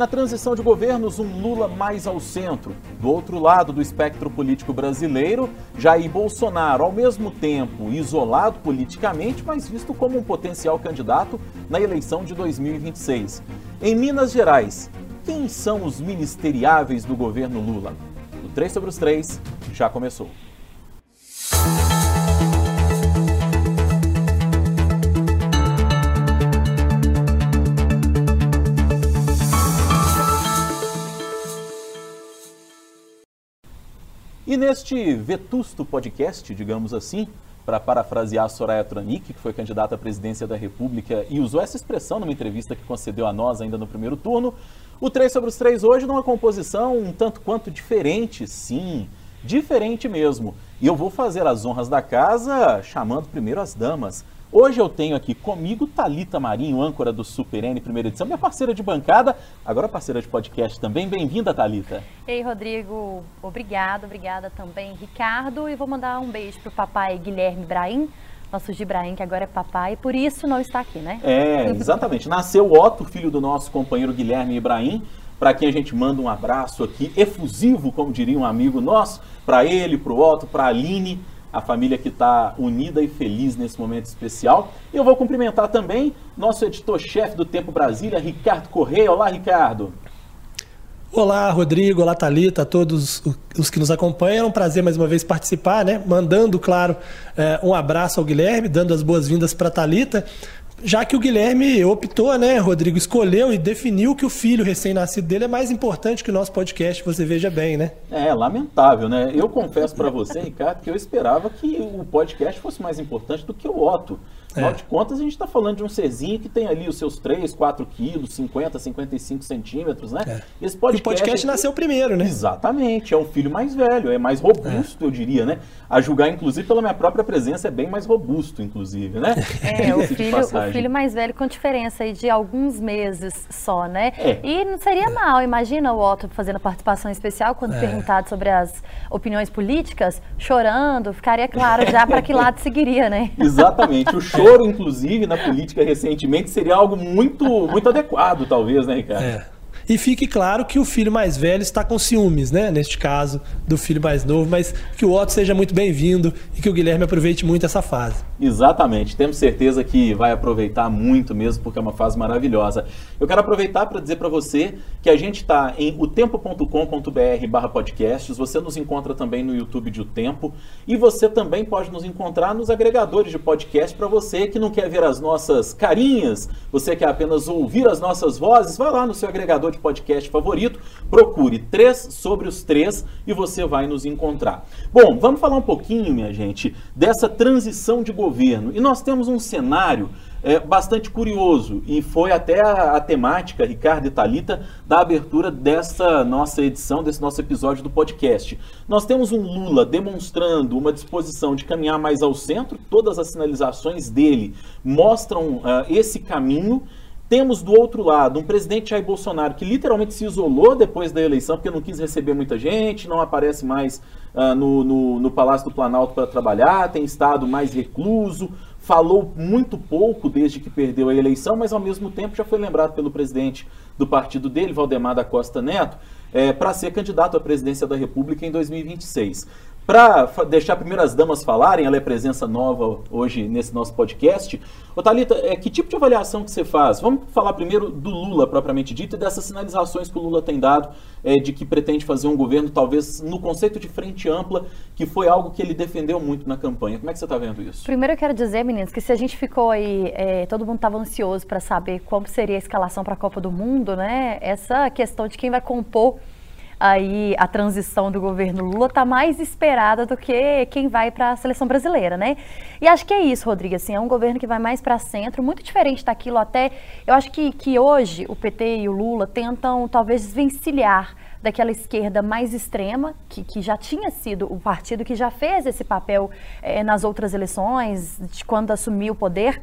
Na transição de governos, um Lula mais ao centro. Do outro lado do espectro político brasileiro, Jair Bolsonaro, ao mesmo tempo isolado politicamente, mas visto como um potencial candidato na eleição de 2026. Em Minas Gerais, quem são os ministeriáveis do governo Lula? O 3 sobre os 3 já começou. E neste vetusto podcast, digamos assim, para parafrasear a Soraya Tronic, que foi candidata à presidência da República e usou essa expressão numa entrevista que concedeu a nós ainda no primeiro turno, o 3 sobre os 3 hoje numa composição um tanto quanto diferente, sim, diferente mesmo. E eu vou fazer as honras da casa chamando primeiro as damas. Hoje eu tenho aqui comigo Talita Marinho, âncora do Super N primeira edição, minha parceira de bancada, agora parceira de podcast também. Bem-vinda, Talita. Ei, Rodrigo, obrigada, obrigada também, Ricardo, e vou mandar um beijo pro papai Guilherme Braim, nosso Gibraim, que agora é papai, por isso não está aqui, né? É, exatamente. Nasceu Otto, filho do nosso companheiro Guilherme Ibrahim, para quem a gente manda um abraço aqui, efusivo, como diria um amigo nosso, para ele, para o Otto, para a Aline, a família que está unida e feliz nesse momento especial. E eu vou cumprimentar também nosso editor-chefe do Tempo Brasília, Ricardo Correia. Olá, Ricardo. Olá, Rodrigo, olá, Thalita, a todos os que nos acompanham. É um prazer mais uma vez participar, né? Mandando, claro, eh, um abraço ao Guilherme, dando as boas-vindas para a Thalita já que o Guilherme optou, né, Rodrigo, escolheu e definiu que o filho recém-nascido dele é mais importante que o nosso podcast, você veja bem, né? É, lamentável, né? Eu confesso para você, Ricardo, que eu esperava que o podcast fosse mais importante do que o Otto. Afinal é. de contas, a gente está falando de um serzinho que tem ali os seus 3, 4 quilos, 50, 55 centímetros, né? É. Esse podcast, e o podcast nasceu primeiro, né? Exatamente, é um filho mais velho, é mais robusto, é. eu diria, né? A julgar, inclusive, pela minha própria presença, é bem mais robusto, inclusive, né? É, o filho, o filho mais velho com diferença aí de alguns meses só, né? É. E não seria mal, imagina o Otto fazendo participação especial quando é. perguntado sobre as opiniões políticas, chorando, ficaria claro já para que lado seguiria, né? Exatamente, o choro, inclusive, na política recentemente seria algo muito, muito adequado, talvez, né, Ricardo? É. E fique claro que o filho mais velho está com ciúmes, né? Neste caso, do filho mais novo, mas que o Otto seja muito bem-vindo e que o Guilherme aproveite muito essa fase. Exatamente, temos certeza que vai aproveitar muito mesmo, porque é uma fase maravilhosa. Eu quero aproveitar para dizer para você que a gente está em otempo.com.br barra podcasts, você nos encontra também no YouTube de O Tempo, e você também pode nos encontrar nos agregadores de podcast para você que não quer ver as nossas carinhas, você quer apenas ouvir as nossas vozes, vai lá no seu agregador de podcast favorito, procure três sobre os três e você vai nos encontrar. Bom, vamos falar um pouquinho, minha gente, dessa transição de governo. E nós temos um cenário é, bastante curioso e foi até a, a, temática, Ricardo e Talita, da abertura dessa nossa edição, desse nosso episódio do podcast. Nós temos um Lula demonstrando uma disposição de caminhar mais ao centro, todas as sinalizações dele mostram uh, esse caminho temos do outro lado um presidente Jair Bolsonaro que literalmente se isolou depois da eleição porque não quis receber muita gente, não aparece mais uh, no, no, no Palácio do Planalto para trabalhar, tem estado mais recluso, falou muito pouco desde que perdeu a eleição, mas ao mesmo tempo já foi lembrado pelo presidente do partido dele, Valdemar da Costa Neto, é, para ser candidato à presidência da República em 2026. Para deixar primeiro as damas falarem, ela é presença nova hoje nesse nosso podcast. Ô Thalita, é, que tipo de avaliação que você faz? Vamos falar primeiro do Lula, propriamente dito, e dessas sinalizações que o Lula tem dado é, de que pretende fazer um governo, talvez no conceito de frente ampla, que foi algo que ele defendeu muito na campanha. Como é que você está vendo isso? Primeiro eu quero dizer, meninos, que se a gente ficou aí, é, todo mundo estava ansioso para saber como seria a escalação para a Copa do Mundo, né? Essa questão de quem vai compor aí a transição do governo Lula está mais esperada do que quem vai para a seleção brasileira, né? E acho que é isso, Rodrigo, assim, é um governo que vai mais para centro, muito diferente daquilo até, eu acho que, que hoje o PT e o Lula tentam talvez desvencilhar daquela esquerda mais extrema, que, que já tinha sido o partido que já fez esse papel é, nas outras eleições, de quando assumiu o poder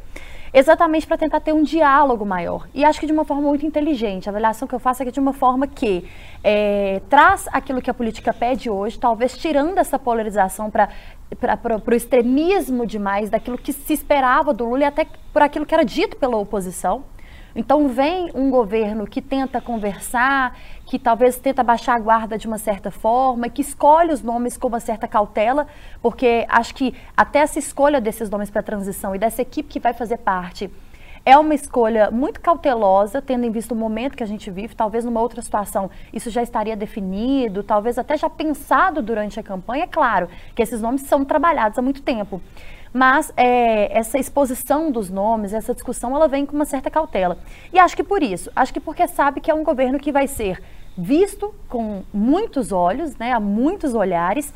exatamente para tentar ter um diálogo maior. E acho que de uma forma muito inteligente. A avaliação que eu faço é que de uma forma que é, traz aquilo que a política pede hoje, talvez tirando essa polarização para para o extremismo demais daquilo que se esperava do Lula e até por aquilo que era dito pela oposição Então vem um governo que tenta conversar, que talvez tenta baixar a guarda de uma certa forma, que escolhe os nomes com uma certa cautela, porque acho que até essa escolha desses nomes para a transição e dessa equipe que vai fazer parte é uma escolha muito cautelosa, tendo em vista o momento que a gente vive. Talvez numa outra situação isso já estaria definido, talvez até já pensado durante a campanha. É claro que esses nomes são trabalhados há muito tempo. Mas é, essa exposição dos nomes, essa discussão, ela vem com uma certa cautela. E acho que por isso, acho que porque sabe que é um governo que vai ser visto com muitos olhos, né, a muitos olhares,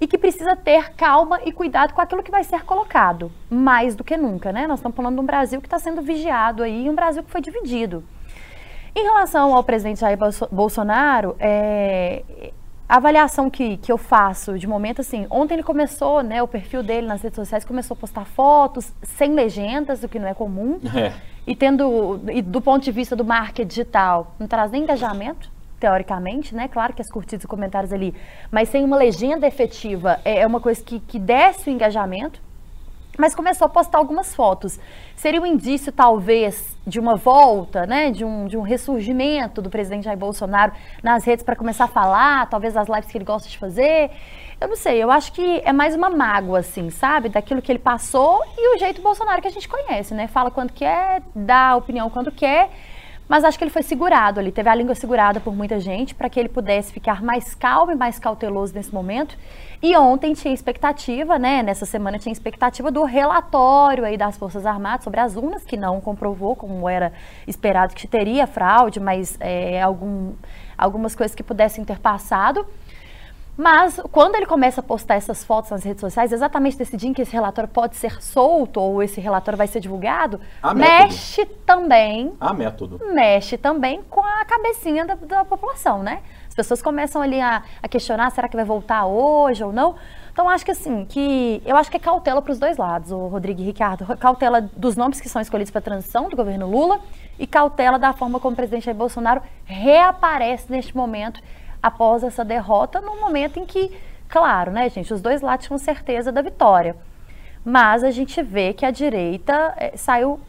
e que precisa ter calma e cuidado com aquilo que vai ser colocado, mais do que nunca, né? Nós estamos falando de um Brasil que está sendo vigiado aí, um Brasil que foi dividido. Em relação ao presidente Jair Bolsonaro, é, a avaliação que, que eu faço de momento, assim, ontem ele começou, né, o perfil dele nas redes sociais começou a postar fotos sem legendas, o que não é comum, é. e tendo, e do ponto de vista do marketing digital, não traz nem engajamento, teoricamente, né? Claro que as curtidas e comentários ali, mas sem uma legenda efetiva é, é uma coisa que, que desce o engajamento. Mas começou a postar algumas fotos. Seria um indício, talvez, de uma volta, né? De um, de um ressurgimento do presidente Jair Bolsonaro nas redes para começar a falar, talvez as lives que ele gosta de fazer. Eu não sei, eu acho que é mais uma mágoa, assim, sabe? Daquilo que ele passou e o jeito Bolsonaro que a gente conhece, né? Fala quando quer, dá opinião quando quer mas acho que ele foi segurado ali, teve a língua segurada por muita gente para que ele pudesse ficar mais calmo e mais cauteloso nesse momento. E ontem tinha expectativa, né? Nessa semana tinha expectativa do relatório aí das Forças Armadas sobre as urnas, que não comprovou como era esperado que teria fraude, mas é, algum, algumas coisas que pudessem ter passado. Mas quando ele começa a postar essas fotos nas redes sociais, exatamente nesse dia em que esse relatório pode ser solto ou esse relatório vai ser divulgado, Há mexe método. também. Há método. Mexe também com a cabecinha da, da população, né? As pessoas começam ali a, a, questionar, será que vai voltar hoje ou não? Então acho que assim, que eu acho que é cautela para os dois lados, o Rodrigo e Ricardo, cautela dos nomes que são escolhidos para a transição do governo Lula e cautela da forma como o presidente Jair Bolsonaro reaparece neste momento após essa derrota, num momento em que, claro, né, gente, os dois lados tinham certeza da vitória. Mas a gente vê que a direita é, saiu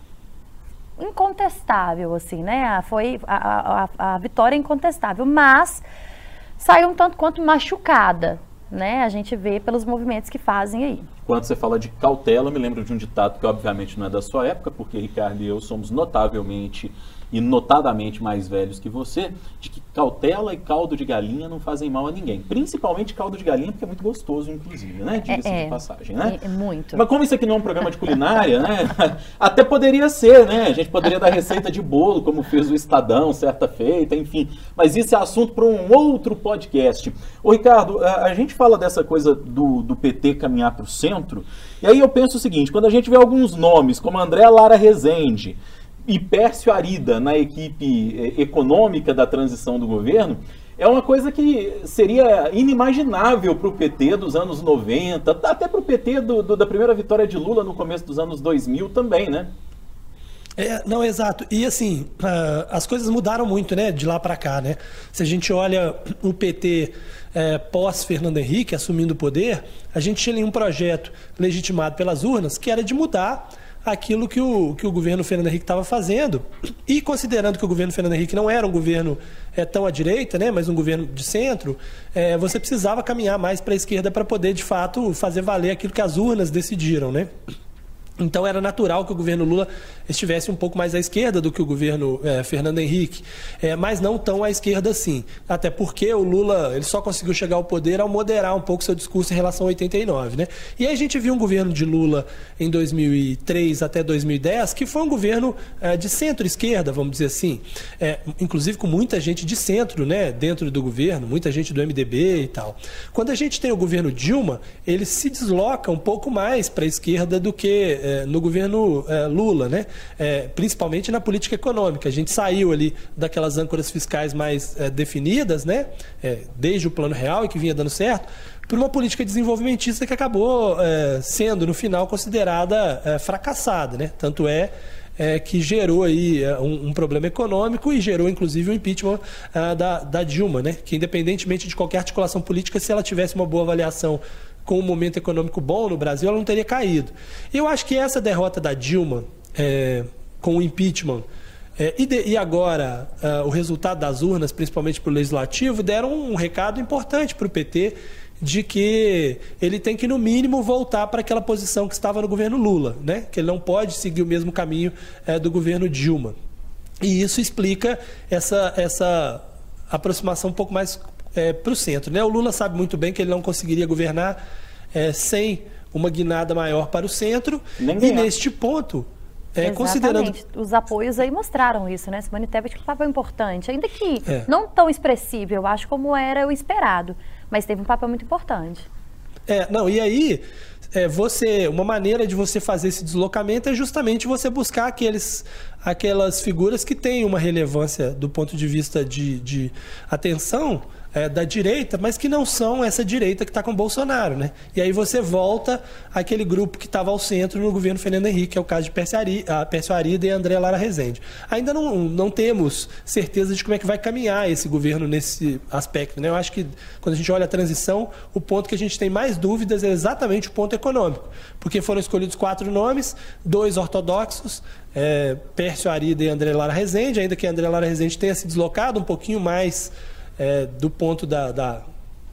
incontestável, assim, né? Foi a, a, a vitória é incontestável, mas saiu um tanto quanto machucada, né? A gente vê pelos movimentos que fazem aí. Quando você fala de cautela, eu me lembro de um ditado que obviamente não é da sua época, porque Ricardo e eu somos notavelmente e notadamente mais velhos que você, de que cautela e caldo de galinha não fazem mal a ninguém. Principalmente caldo de galinha, porque é muito gostoso, inclusive, né? Diga-se é, de passagem, né? É, muito. Mas como isso aqui não é um programa de culinária, né? Até poderia ser, né? A gente poderia dar receita de bolo, como fez o Estadão, certa feita, enfim. Mas isso é assunto para um outro podcast. Ô, Ricardo, a, a gente fala dessa coisa do, do PT caminhar para o centro, e aí eu penso o seguinte, quando a gente vê alguns nomes, como André Lara Rezende, e Pércio Arida na equipe eh, econômica da transição do governo, é uma coisa que seria inimaginável para o PT dos anos 90, até para o PT do, do, da primeira vitória de Lula no começo dos anos 2000 também, né? É, não, exato. E assim, as coisas mudaram muito, né, de lá para cá, né? Se a gente olha o PT é, pós Fernando Henrique assumindo o poder, a gente tinha um projeto legitimado pelas urnas que era de mudar aquilo que o, que o governo Fernando Henrique estava fazendo. E considerando que o governo Fernando Henrique não era um governo é, tão à direita, né, mas um governo de centro, é, você precisava caminhar mais para a esquerda para poder, de fato, fazer valer aquilo que as urnas decidiram. Né? Então era natural que o governo Lula estivesse um pouco mais à esquerda do que o governo é, Fernando Henrique, é, mas não tão à esquerda assim. Até porque o Lula ele só conseguiu chegar ao poder ao moderar um pouco seu discurso em relação a 89. Né? E aí a gente viu um governo de Lula em 2003 até 2010 que foi um governo é, de centro-esquerda, vamos dizer assim, inclusive com muita gente de centro né, dentro do governo, muita gente do MDB e tal. Quando a gente tem o governo Dilma, ele se desloca um pouco mais para a esquerda do que é, no governo é, Lula, né? É, principalmente na política econômica. A gente saiu ali daquelas âncoras fiscais mais definidas, né? Desde o plano real e que vinha dando certo, por uma política desenvolvimentista que acabou sendo, no final, considerada fracassada. Né? Tanto é é, que gerou aí um, um, problema econômico e gerou inclusive o impeachment uh, da, da, Dilma, né? que independentemente de qualquer articulação política, se ela tivesse uma boa avaliação com um momento econômico bom no Brasil, ela não teria caído. Eu acho que essa derrota da Dilma, é, com o impeachment, É, e, de, e, agora, uh, o resultado das urnas, principalmente para o legislativo, deram um recado importante para o PT de que ele tem que, no mínimo, voltar para aquela posição que estava no governo Lula, né? que ele não pode seguir o mesmo caminho é, do governo Dilma. E isso explica essa, essa aproximação um pouco mais é, para o centro. Né? O Lula sabe muito bem que ele não conseguiria governar é, sem uma guinada maior para o centro. Nem e neste ponto, é, considerando os apoios aí mostraram isso, né? Simone Tebet que um papel importante, ainda que é. não tão expressivo, eu acho como era o esperado, mas teve um papel muito importante. É, não, e aí é, você, uma maneira de você fazer esse deslocamento é justamente você buscar aqueles, aquelas figuras que têm uma relevância do ponto de vista de, de atenção é, da direita, mas que não são essa direita que está com Bolsonaro, né? E aí você volta àquele grupo que estava ao centro no governo Fernando Henrique, que é o caso de Pércio Arida e André Lara Rezende. Ainda não, não temos certeza de como é que vai caminhar esse governo nesse aspecto, né? Eu acho que quando a gente olha a transição, o ponto que a gente tem mais dúvidas é exatamente o ponto econômico, porque foram escolhidos quatro nomes, dois ortodoxos, é, Pércio Arida e André Lara Rezende, ainda que André Lara Rezende tenha se deslocado um pouquinho mais é, do ponto da, da,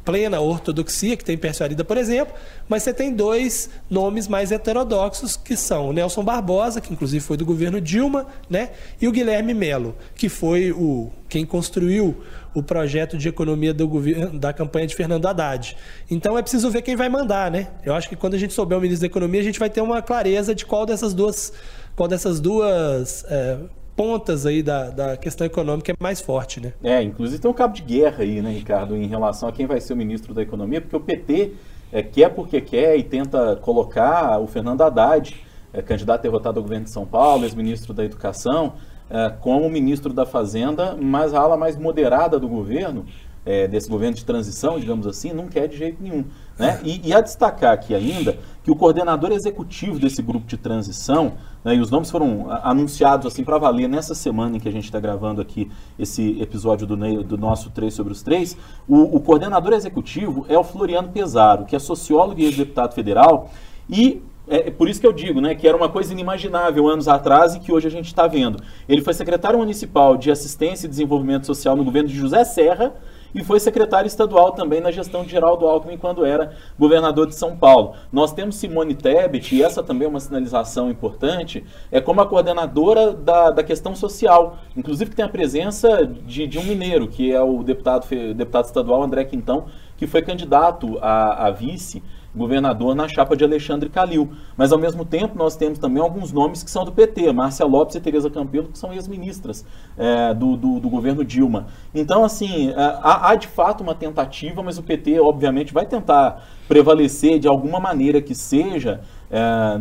plena ortodoxia, que tem Persuarida, por exemplo, mas você tem dois nomes mais heterodoxos, que são o Nelson Barbosa, que inclusive foi do governo Dilma, né, e o Guilherme Melo, que foi o quem construiu o projeto de economia do governo, da campanha de Fernando Haddad. Então é preciso ver quem vai mandar, né? Eu acho que quando a gente souber o ministro da Economia, a gente vai ter uma clareza de qual dessas duas, qual dessas duas é, pontas aí da, da questão econômica é mais forte, né? É, inclusive tem um cabo de guerra aí, né, Ricardo, em relação a quem vai ser o ministro da Economia, porque o PT é, quer porque quer e tenta colocar o Fernando Haddad, é, candidato derrotado ao governo de São Paulo, ex-ministro da Educação, é, como ministro da Fazenda, mas a ala mais moderada do governo, é, desse governo de transição, digamos assim, não quer de jeito nenhum. Né? E, e a destacar aqui ainda que o coordenador executivo desse grupo de transição, né, e os nomes foram anunciados assim para valer nessa semana em que a gente está gravando aqui esse episódio do, do nosso 3 sobre os 3, o, o coordenador executivo é o Floriano Pesaro, que é sociólogo e ex-deputado federal, e é, é por isso que eu digo, né, que era uma coisa inimaginável anos atrás e que hoje a gente está vendo. Ele foi secretário municipal de Assistência e Desenvolvimento Social no governo de José Serra, e foi secretário estadual também na gestão de Geraldo Alckmin quando era governador de São Paulo. Nós temos Simone Tebet, e essa também é uma sinalização importante, é como a coordenadora da, da questão social, inclusive que tem a presença de, de um mineiro, que é o deputado, deputado estadual André Quintão, que foi candidato a, a vice governador na chapa de Alexandre Calil. Mas, ao mesmo tempo, nós temos também alguns nomes que são do PT, Márcia Lopes e Tereza Campelo, que são ex-ministras é, do, do, do, governo Dilma. Então, assim, é, há, há, de fato uma tentativa, mas o PT, obviamente, vai tentar prevalecer de alguma maneira que seja. É,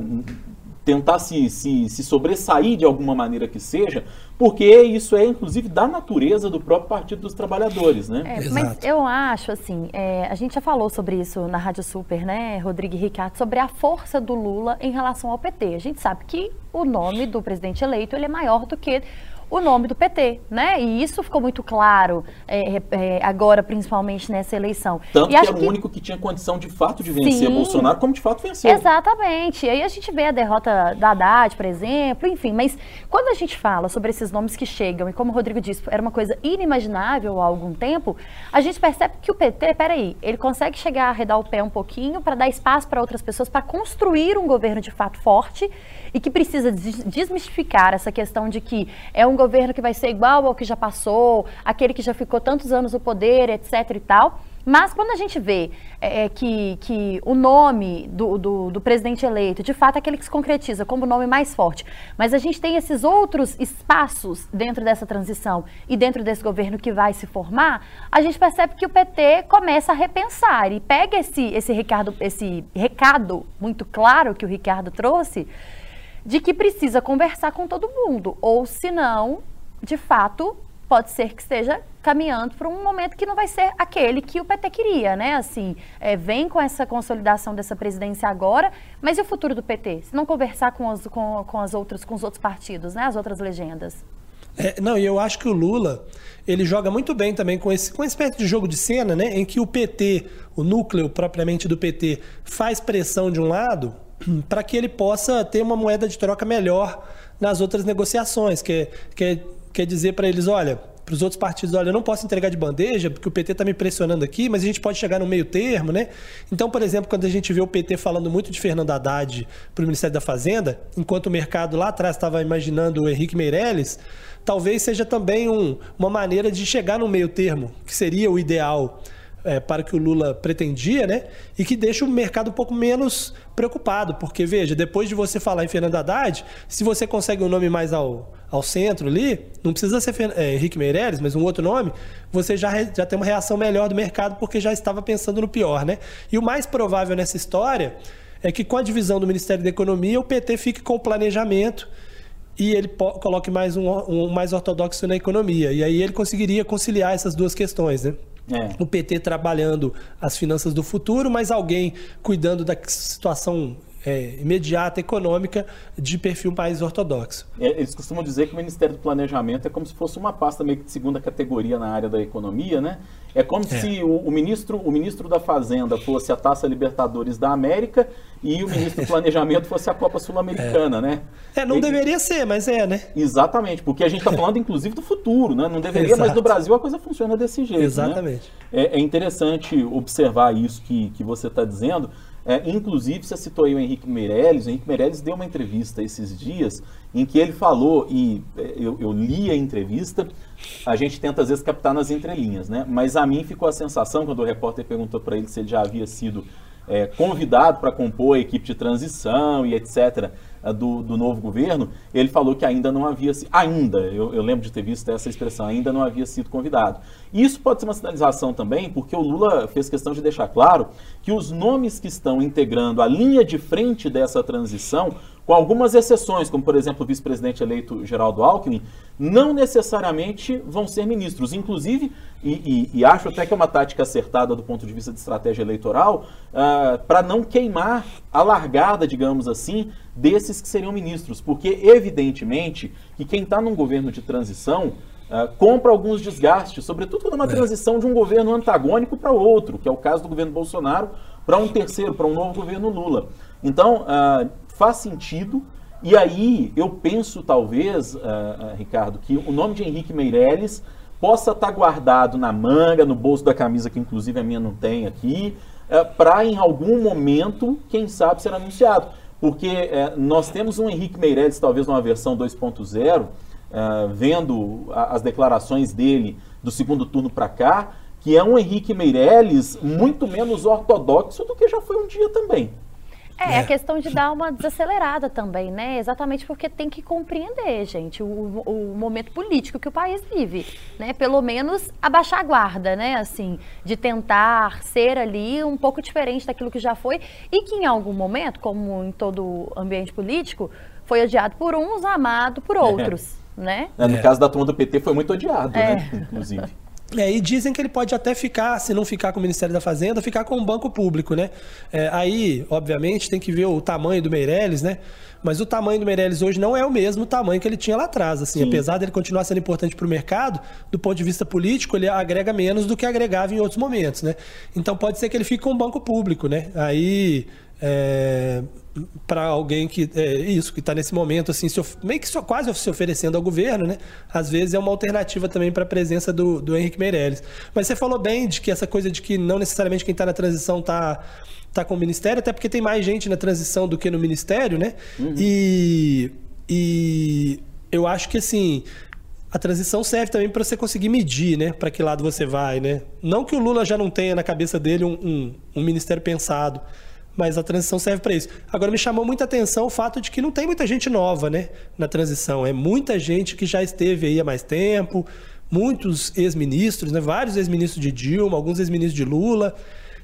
tentar se, se, se sobressair de alguma maneira que seja, porque isso é, inclusive, da natureza do próprio Partido dos Trabalhadores, né? É, mas eu acho, assim, é, a gente já falou sobre isso na Rádio Super, né, Rodrigo e Ricardo, sobre a força do Lula em relação ao PT. A gente sabe que o nome do presidente eleito ele é maior do que o nome do PT, né? E isso ficou muito claro é, é, é, agora, principalmente nessa eleição. Tanto e que era o único que tinha condição de fato de vencer Sim, Bolsonaro, como de fato venceu. Exatamente. E aí a gente vê a derrota da Haddad, por exemplo, enfim. Mas quando a gente fala sobre esses nomes que chegam, e como o Rodrigo disse, era uma coisa inimaginável há algum tempo, a gente percebe que o PT, peraí, ele consegue chegar a arredar o pé um pouquinho para dar espaço para outras pessoas, para construir um governo de fato forte e que precisa desmistificar essa questão de que é um governo que vai ser igual ao que já passou, aquele que já ficou tantos anos no poder, etc e tal. Mas quando a gente vê é, é, que, que o nome do, do, do, presidente eleito, de fato, é aquele que se concretiza como o nome mais forte, mas a gente tem esses outros espaços dentro dessa transição e dentro desse governo que vai se formar, a gente percebe que o PT começa a repensar e pega esse, esse, recado, esse recado muito claro que o Ricardo trouxe de que precisa conversar com todo mundo, ou senão, de fato, pode ser que esteja caminhando para um momento que não vai ser aquele que o PT queria, né? Assim, é, vem com essa consolidação dessa presidência agora, mas e o futuro do PT? Se não conversar com, as, com, com as outras, com os outros partidos, né? As outras legendas. É, não, e eu acho que o Lula ele joga muito bem também com esse com uma espécie de jogo de cena, né? Em que o PT, o núcleo propriamente do PT, faz pressão de um lado para que ele possa ter uma moeda de troca melhor nas outras negociações. Quer, quer, quer dizer para eles: olha, para os outros partidos, olha, eu não posso entregar de bandeja, porque o PT está me pressionando aqui, mas a gente pode chegar no meio termo, né? Então, por exemplo, quando a gente vê o PT falando muito de Fernando Haddad para o Ministério da Fazenda, enquanto o mercado lá atrás estava imaginando o Henrique Meirelles, talvez seja também um, uma maneira de chegar no meio termo, que seria o ideal é, para que o Lula pretendia, né? E que deixa o mercado um pouco menos preocupado, porque veja, depois de você falar em Fernando Haddad, se você consegue um nome mais ao, ao centro ali, não precisa ser é, Henrique Meirelles, mas um outro nome, você já, já tem uma reação melhor do mercado porque já estava pensando no pior, né? E o mais provável nessa história é que com a divisão do Ministério da Economia, o PT fique com o planejamento e ele coloque mais um, um mais ortodoxo na economia. E aí ele conseguiria conciliar essas duas questões, né? É. O PT trabalhando as finanças do futuro, mas alguém cuidando da situação é, imediata, econômica, de perfil mais ortodoxo. É, eles costumam dizer que o Ministério do Planejamento é como se fosse uma pasta meio que de segunda categoria na área da economia, né? É como é. se o, o, ministro, o ministro da Fazenda fosse a Taça Libertadores da América e o ministro do Planejamento fosse a Copa Sul-Americana, é. né? É, não e, deveria ser, mas é, né? Exatamente, porque a gente está falando inclusive do futuro, né? Não deveria, Exato. mas no Brasil a coisa funciona desse jeito. Né? Exatamente. Né? É, é interessante observar isso que, que você está dizendo. É, inclusive, você citou aí o Henrique Meirelles. O Henrique Meirelles deu uma entrevista esses dias em que ele falou, e é, eu, eu, li a entrevista, a gente tenta às vezes captar nas entrelinhas, né? Mas a mim ficou a sensação, quando o repórter perguntou para ele se ele já havia sido é, convidado para compor a equipe de transição e etc. Do, do, novo governo, ele falou que ainda não havia ainda, eu, eu, lembro de ter visto essa expressão, ainda não havia sido convidado. E isso pode ser uma sinalização também, porque o Lula fez questão de deixar claro que os nomes que estão integrando a linha de frente dessa transição com algumas exceções, como por exemplo o vice-presidente eleito Geraldo Alckmin, não necessariamente vão ser ministros. Inclusive, e, e, e, acho até que é uma tática acertada do ponto de vista de estratégia eleitoral, uh, ah, para não queimar a largada, digamos assim, desses que seriam ministros. Porque, evidentemente, que quem está num governo de transição uh, compra alguns desgastes, sobretudo quando é uma é. transição de um governo antagônico para outro, que é o caso do governo Bolsonaro, para um terceiro, para um novo governo Lula. Então, uh, faz sentido. E aí eu penso, talvez, uh, Ricardo, que o nome de Henrique Meirelles possa estar tá guardado na manga, no bolso da camisa, que inclusive a minha não tem aqui, para em algum momento, quem sabe, ser anunciado. Porque nós temos um Henrique Meirelles, talvez numa versão 2.0, vendo as declarações dele do segundo turno para cá, que é um Henrique Meirelles muito menos ortodoxo do que já foi um dia também. É, é, a questão de dar uma desacelerada também, né? Exatamente porque tem que compreender, gente, o, o momento político que o país vive, né? Pelo menos abaixar a guarda, né? Assim, de tentar ser ali um pouco diferente daquilo que já foi e que em algum momento, como em todo ambiente político, foi odiado por uns, amado por outros, é. né? É, no caso da turma do PT foi muito odiado, né? É. Inclusive. É, e dizem que ele pode até ficar, se não ficar com o Ministério da Fazenda, ficar com o banco público, né? É, aí, obviamente, tem que ver o tamanho do Meirelles, né? Mas o tamanho do Meirelles hoje não é o mesmo tamanho que ele tinha lá atrás. Assim, apesar dele continuar sendo importante para o mercado, do ponto de vista político, ele agrega menos do que agregava em outros momentos, né? Então pode ser que ele fique com o banco público, né? Aí é, para alguém que é isso que está nesse momento assim se, meio que só, quase se oferecendo ao governo né às vezes é uma alternativa também para a presença do, do Henrique Meirelles mas você falou bem de que essa coisa de que não necessariamente quem está na transição está tá com o ministério até porque tem mais gente na transição do que no ministério né uhum. e e eu acho que assim a transição serve também para você conseguir medir, né? Para que lado você vai, né? Não que o Lula já não tenha na cabeça dele um, um, um ministério pensado, mas a transição serve para isso. Agora me chamou muita atenção o fato de que não tem muita gente nova, né, na transição. É muita gente que já esteve aí há mais tempo, muitos ex-ministros, né, vários ex-ministros de Dilma, alguns ex-ministros de Lula.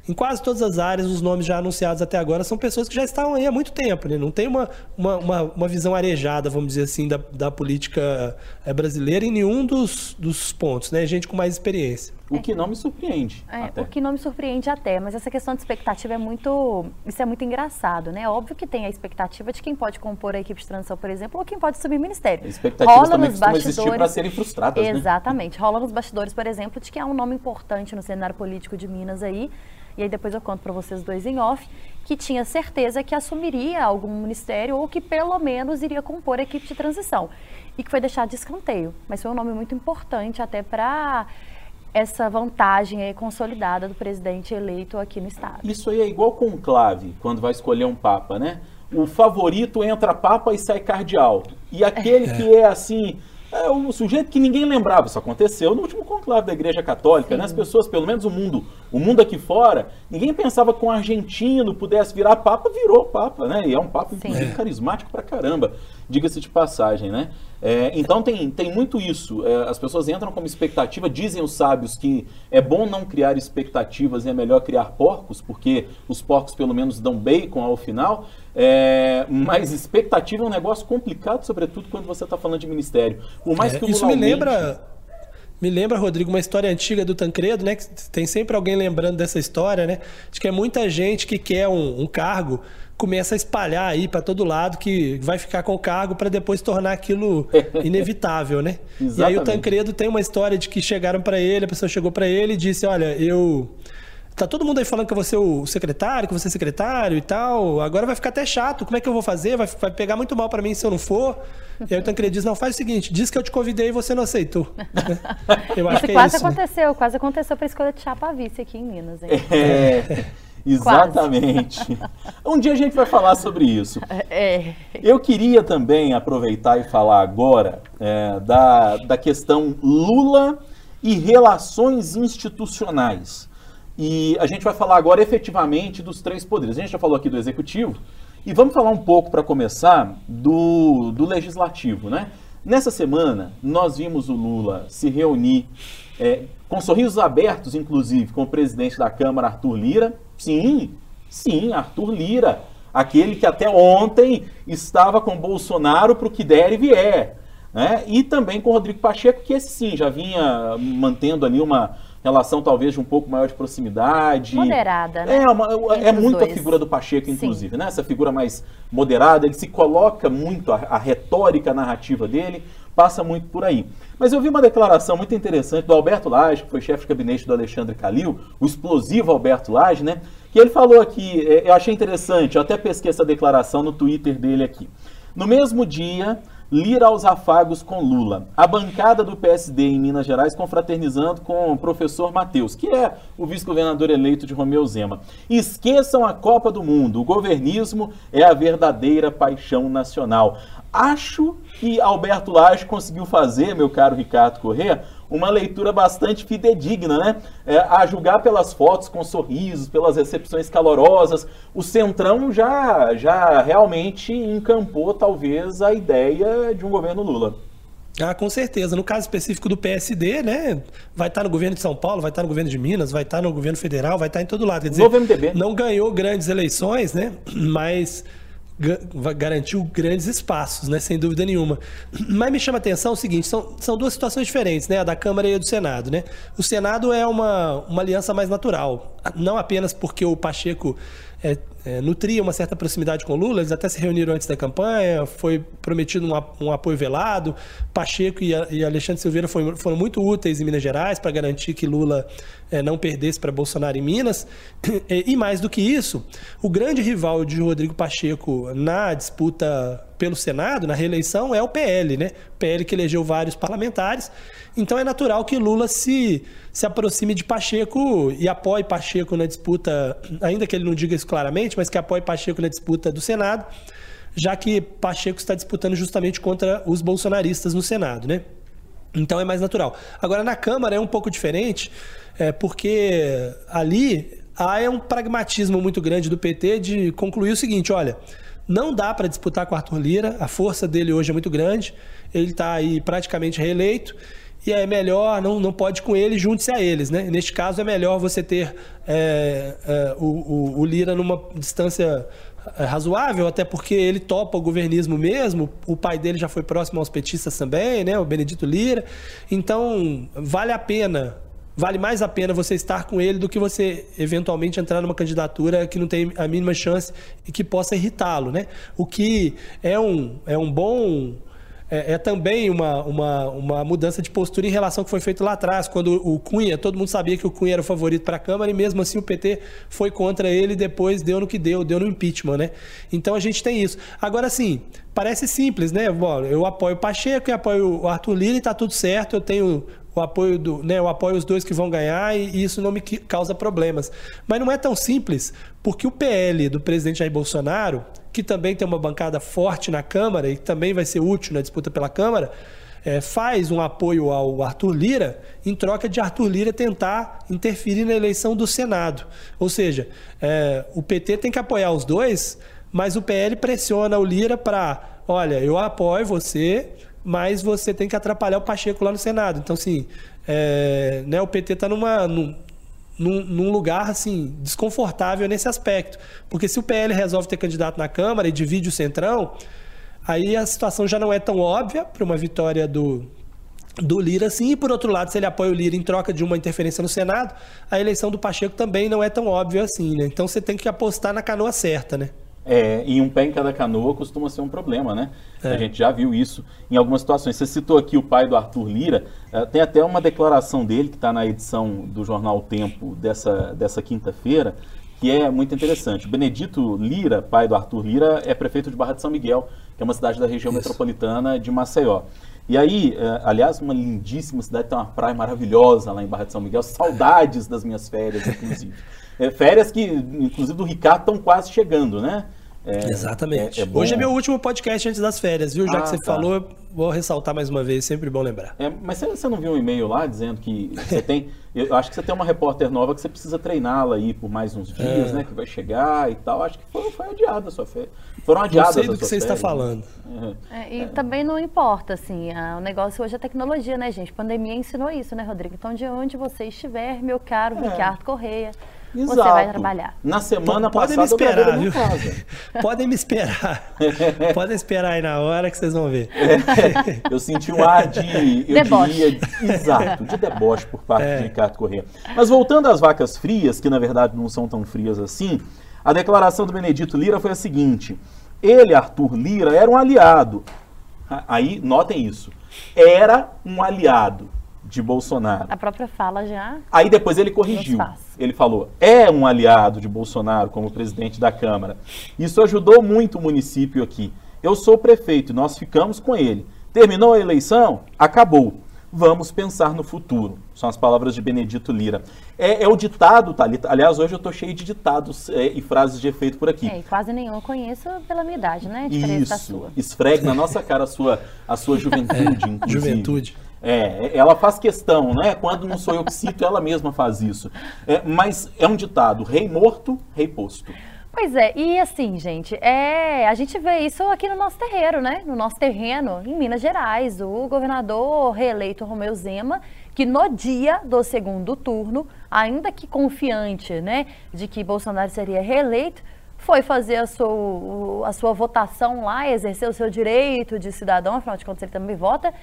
Em quase todas as áreas, os nomes já anunciados até agora são pessoas que já estão aí há muito tempo, né? Não tem uma, uma, uma, uma visão arejada, vamos dizer assim, da, da política eh, brasileira em nenhum dos, dos pontos, né? Gente com mais experiência. O que não me surpreende. É, o que não me surpreende até, mas essa questão de expectativa é muito. Isso é muito engraçado, né? Óbvio que tem a expectativa de quem pode compor a equipe de transição, por exemplo, ou quem pode subir o ministério. Expectativas Rola também nos bastidores para serem frustradas. Né? Exatamente. Né? Rola nos bastidores, por exemplo, de que é um nome importante no cenário político de Minas aí e aí depois eu conto para vocês dois em off, que tinha certeza que assumiria algum ministério ou que pelo menos iria compor a equipe de transição. E que foi deixado de escanteio. Mas foi um nome muito importante até para essa vantagem aí consolidada do presidente eleito aqui no estado. Isso aí é igual conclave, quando vai escolher um papa, né? O favorito entra papa e sai cardeal. E aquele é. que é assim, é um sujeito que ninguém lembrava. Isso aconteceu no último conclave da Igreja Católica, né? As pessoas, pelo menos o mundo, o mundo aqui fora, ninguém pensava que um argentino pudesse virar papa, virou papa, né? E é um papa, inclusive, carismático pra caramba, diga-se de passagem, né? É, então tem, tem muito isso. É, as pessoas entram como expectativa, dizem os sábios que é bom não criar expectativas e é melhor criar porcos, porque os porcos pelo menos dão bacon ao final. É, mas expectativa é um negócio complicado, sobretudo quando você está falando de ministério. Por mais é, que isso me lembra me lembra, Rodrigo, uma história antiga do Tancredo, né? Que tem sempre alguém lembrando dessa história, né? Acho que é muita gente que quer um, um cargo começa a espalhar aí para todo lado que vai ficar com o cargo para depois tornar aquilo inevitável, né? Exatamente. E aí o Tancredo tem uma história de que chegaram para ele, a pessoa chegou para ele e disse: "Olha, eu Tá todo mundo aí falando que eu vou ser o secretário, que você é secretário e tal. Agora vai ficar até chato. Como é que eu vou fazer? Vai, vai pegar muito mal para mim se eu não for. E aí o Tancredo diz: não, faz o seguinte, diz que eu te convidei e você não aceitou. eu acho isso que é quase isso, né? aconteceu, né? quase aconteceu para escolha de chapa vice aqui em Minas, hein? É. Exatamente. um dia a gente vai falar sobre isso. É. Eu queria também aproveitar e falar agora é, da, da questão Lula e relações institucionais. E a gente vai falar agora efetivamente dos três poderes. A gente já falou aqui do executivo e vamos falar um pouco para começar do, do legislativo, né? Nessa semana nós vimos o Lula se reunir é, com sorrisos abertos, inclusive, com o presidente da Câmara, Arthur Lira, Sim, sim, Arthur Lira. Aquele que até ontem estava com Bolsonaro para o que der e vier. Né? E também com Rodrigo Pacheco, que esse sim já vinha mantendo ali uma relação talvez de um pouco maior de proximidade. Moderada, né? É, uma, é muito dois. a figura do Pacheco, inclusive, sim. né? Essa figura mais moderada, ele se coloca muito, a, a retórica a narrativa dele passa muito por aí. Mas eu vi uma declaração muito interessante do Alberto Lage, que foi chefe de gabinete do Alexandre Calil, o explosivo Alberto Lage, né? Que ele falou aqui, é, eu achei interessante, eu até pesquei essa declaração no Twitter dele aqui. No mesmo dia, Lira aos afagos com Lula. A bancada do PSD em Minas Gerais confraternizando com o professor Matheus, que é o vice-governador eleito de Romeu Zema. Esqueçam a Copa do Mundo. O governismo é a verdadeira paixão nacional. Acho que Alberto Lage conseguiu fazer, meu caro Ricardo Corrêa, uma leitura bastante fidedigna, né? É, a julgar pelas fotos com sorrisos, pelas recepções calorosas, o Centrão já, já realmente encampou, talvez, a ideia de um governo Lula. Ah, com certeza. No caso específico do PSD, né? Vai estar no governo de São Paulo, vai estar no governo de Minas, vai estar no governo federal, vai estar em todo lado. Quer dizer, Novo MDB. não ganhou grandes eleições, né? Mas garantiu grandes espaços, né, sem dúvida nenhuma. Mas me chama a atenção o seguinte, são, são duas situações diferentes, né, a da Câmara e a do Senado. Né? O Senado é uma, uma aliança mais natural, não apenas porque o Pacheco é, é, nutria uma certa proximidade com Lula, eles até se reuniram antes da campanha, foi prometido um, um apoio velado. Pacheco e, a, e Alexandre Silveira foram, foram, muito úteis em Minas Gerais para garantir que Lula é, não perdesse para Bolsonaro em Minas. E, mais do que isso, o grande rival de Rodrigo Pacheco na disputa pelo Senado, na reeleição, é o PL, né? PL que elegeu vários parlamentares. Então é natural que Lula se, se aproxime de Pacheco e apoie Pacheco na disputa, ainda que ele não diga isso claramente, mas que apoie Pacheco na disputa do Senado, já que Pacheco está disputando justamente contra os bolsonaristas no Senado, né? Então é mais natural. Agora na Câmara é um pouco diferente, é, porque ali há um pragmatismo muito grande do PT de concluir o seguinte: olha, não dá para disputar com Arthur Lira, a força dele hoje é muito grande, ele está aí praticamente reeleito e é melhor, não, não pode com ele, junte-se a eles. Né? Neste caso, é melhor você ter é, é, o, o, o, Lira numa distância é, razoável, até porque ele topa o governismo mesmo, o pai dele já foi próximo aos petistas também, né? o Benedito Lira. Então, vale a pena vale mais a pena você estar com ele do que você eventualmente entrar numa candidatura que não tem a mínima chance e que possa irritá-lo, né? O que é um, é um bom é, é, também uma, uma, uma mudança de postura em relação ao que foi feito lá atrás, quando o Cunha, todo mundo sabia que o Cunha era o favorito para a Câmara e mesmo assim o PT foi contra ele e depois deu no que deu, deu no impeachment, né? Então a gente tem isso. Agora, sim, parece simples, né? Bom, eu apoio o Pacheco e apoio o Arthur Lira e está tudo certo, eu tenho o apoio do, né, eu apoio os dois que vão ganhar e, e, isso não me causa problemas. Mas não é tão simples, porque o PL do presidente Jair Bolsonaro, que também tem uma bancada forte na Câmara e também vai ser útil na disputa pela Câmara, é, faz um apoio ao Arthur Lira em troca de Arthur Lira tentar interferir na eleição do Senado. Ou seja, é, o PT tem que apoiar os dois, mas o PL pressiona o Lira para, olha, eu apoio você, mas você tem que atrapalhar o Pacheco lá no Senado. Então, assim, é, né, o PT está numa, num, num, lugar assim desconfortável nesse aspecto. Porque se o PL resolve ter candidato na Câmara e divide o Centrão, aí a situação já não é tão óbvia para uma vitória do, do Lira, sim. E por outro lado, se ele apoia o Lira em troca de uma interferência no Senado, a eleição do Pacheco também não é tão óbvia assim, né? Então você tem que apostar na canoa certa, né? É, e um pé em cada canoa costuma ser um problema, né? É. A gente já viu isso em algumas situações. Você citou aqui o pai do Arthur Lira, é, tem até uma declaração dele que está na edição do jornal Tempo dessa, dessa quinta-feira, que é muito interessante. Benedito Lira, pai do Arthur Lira, é prefeito de Barra de São Miguel, que é uma cidade da região isso. metropolitana de Maceió. E aí, é, aliás, uma lindíssima cidade, tem uma praia maravilhosa lá em Barra de São Miguel, saudades das minhas férias, inclusive. É, férias que, inclusive, do Ricardo estão quase chegando, né? É, Exatamente. É, é Hoje é meu último podcast antes das férias, viu? Já ah, que você tá. falou, vou ressaltar mais uma vez, sempre bom lembrar. É, mas você não viu um e-mail lá dizendo que você tem. Eu acho que você tem uma repórter nova que você precisa treiná-la aí por mais uns dias, é. né? Que vai chegar e tal. Acho que foi, foi adiada a sua férias. Foram adiadas não sei do que você está falando. É, e também não importa, assim, a, o negócio hoje é tecnologia, né, gente? A pandemia ensinou isso, né, Rodrigo? Então, de onde você estiver, meu caro Ricardo Correia, Exato. você vai trabalhar. Na semana Podem passada me esperar, viu? Podem me esperar. Podem esperar aí na hora que vocês vão ver. É, eu senti um ar de, eu deboche. diria, exato, de deboche por parte é. de Ricardo Corrêa. Mas voltando às vacas frias, que na verdade não são tão frias assim, a declaração do Benedito Lira foi a seguinte: ele, Arthur Lira, era um aliado. Aí, notem isso. Era um aliado de Bolsonaro. A própria fala já. Aí depois ele corrigiu. Ele falou: é um aliado de Bolsonaro como presidente da Câmara. Isso ajudou muito o município aqui. Eu sou prefeito, nós ficamos com ele. Terminou a eleição? Acabou. Vamos pensar no futuro. São as palavras de Benedito Lira. É, é o ditado, Thalita. Aliás, hoje eu estou cheio de ditados é, e frases de efeito por aqui. É, e quase nenhum eu conheço pela minha idade, né? Diferença Isso. Esfregue na nossa cara a sua, a sua juventude, inclusive. Juventude. É, ela faz questão, né? Quando não sou eu que cito, ela mesma faz isso. É, mas é um ditado: rei morto, rei posto. Pois é, e assim, gente, é, a gente vê isso aqui no nosso terreiro, né? No nosso terreno, em Minas Gerais. O governador reeleito Romeu Zema, que no dia do segundo turno, ainda que confiante, né, de que Bolsonaro seria reeleito, foi fazer a sua, a sua votação lá, exercer o seu direito de cidadão, afinal de contas ele também vota,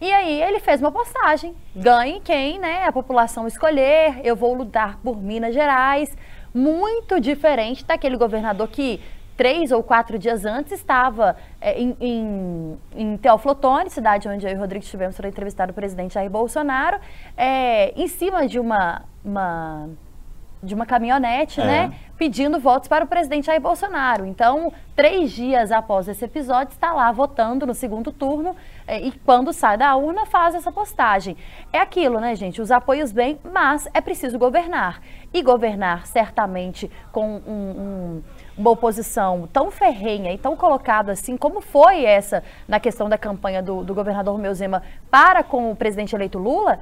e aí ele fez uma postagem, ganhe quem né, a população escolher, eu vou lutar por Minas Gerais, muito diferente daquele governador que três ou quatro dias antes estava é, em, em, em Teoflotone, cidade onde eu e o Rodrigo estivemos para entrevistar o presidente Jair Bolsonaro, é, em cima de uma, uma de uma caminhonete, é. né, pedindo votos para o presidente Jair Bolsonaro. Então, três dias após esse episódio, está lá votando no segundo turno eh, e quando sai da urna faz essa postagem. É aquilo, né, gente? Os apoios bem, mas é preciso governar. E governar, certamente, com um, um uma oposição tão ferrenha e tão colocada assim, como foi essa na questão da campanha do, do governador Romeu Zema para com o presidente eleito Lula,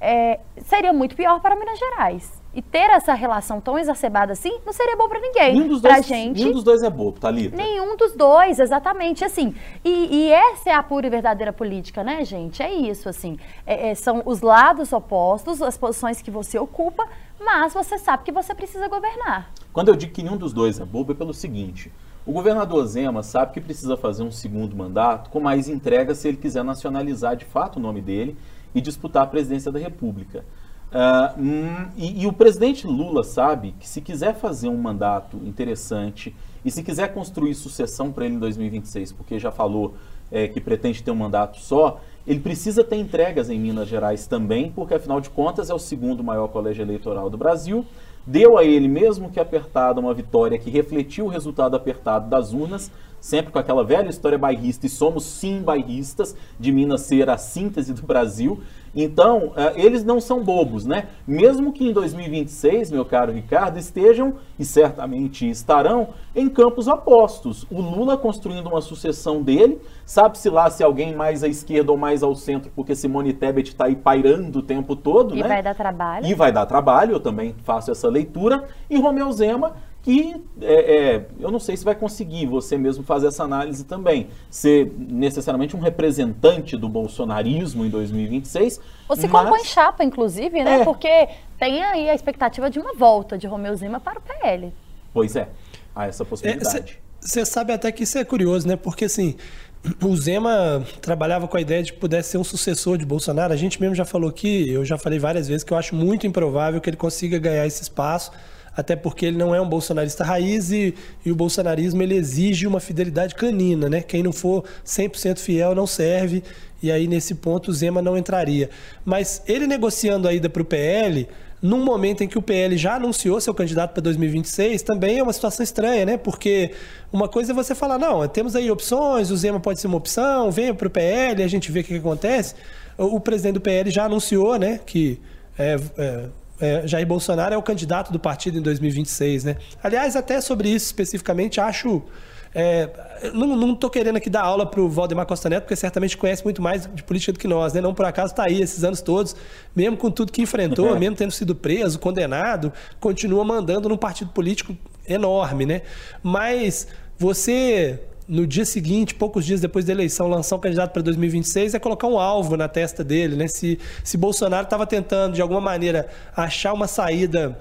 é, seria muito pior para Minas Gerais. E ter essa relação tão exacerbada assim não seria bom para ninguém. Nenhum dos, dois, gente, nenhum dos dois é bobo, Thalita. Nenhum dos dois, exatamente. Assim, e, e essa é a pura e verdadeira política, né, gente? É isso, assim. É, é, são os lados opostos, as posições que você ocupa, mas você sabe que você precisa governar. Quando eu digo que nenhum dos dois é bobo, é pelo seguinte. O governador Zema sabe que precisa fazer um segundo mandato com mais entrega se ele quiser nacionalizar de fato o nome dele e disputar a presidência da República. Uh, e, e, o presidente Lula sabe que se quiser fazer um mandato interessante e se quiser construir sucessão para ele em 2026, porque já falou é, que pretende ter um mandato só, ele precisa ter entregas em Minas Gerais também, porque afinal de contas é o segundo maior colégio eleitoral do Brasil. Deu a ele, mesmo que apertada, uma vitória que refletiu o resultado apertado das urnas, sempre com aquela velha história bairrista, e somos sim bairristas, de Minas ser a síntese do Brasil. Então, uh, eles não são bobos, né? Mesmo que em 2026, meu caro Ricardo, estejam, e certamente estarão, em campos opostos. O Lula construindo uma sucessão dele, sabe-se lá se alguém mais à esquerda ou mais ao centro, porque Simone Tebet está aí pairando o tempo todo, e né? vai dar trabalho. E vai dar trabalho, eu também faço essa leitura. E Romeu Zema que é, é, eu não sei se vai conseguir você mesmo fazer essa análise também, ser necessariamente um representante do bolsonarismo em 2026. Ou se mas... compõe chapa, inclusive, né? É. Porque tem aí a expectativa de uma volta de Romeu Zema para o PL. Pois é, há essa possibilidade. Você sabe até que isso é curioso, né? Porque assim, o Zema trabalhava com a ideia de que pudesse ser um sucessor de Bolsonaro. A gente mesmo já falou aqui, eu já falei várias vezes que eu acho muito improvável que ele consiga ganhar esse espaço até porque ele não é um bolsonarista raiz e, e o bolsonarismo ele exige uma fidelidade canina, né? Quem não for 100% fiel não serve, e aí nesse ponto o Zema não entraria. Mas ele negociando a ida para o PL, num momento em que o PL já anunciou seu candidato para 2026, também é uma situação estranha, né? Porque uma coisa é você falar, não, temos aí opções, o Zema pode ser uma opção, venha para o PL, a gente vê o que, que acontece. O, presidente do PL já anunciou, né, que é, é, é, Jair Bolsonaro é o candidato do partido em 2026, né? Aliás, até sobre isso especificamente, acho. É, não estou querendo aqui dar aula para o Valdemar Costa Neto, porque certamente conhece muito mais de política do que nós, né? Não por acaso está aí esses anos todos, mesmo com tudo que enfrentou, mesmo tendo sido preso, condenado, continua mandando num partido político enorme, né? Mas você no dia seguinte, poucos dias depois da eleição, lançar um candidato para 2026 é colocar um alvo na testa dele, né? Se, se Bolsonaro estava tentando, de alguma maneira, achar uma saída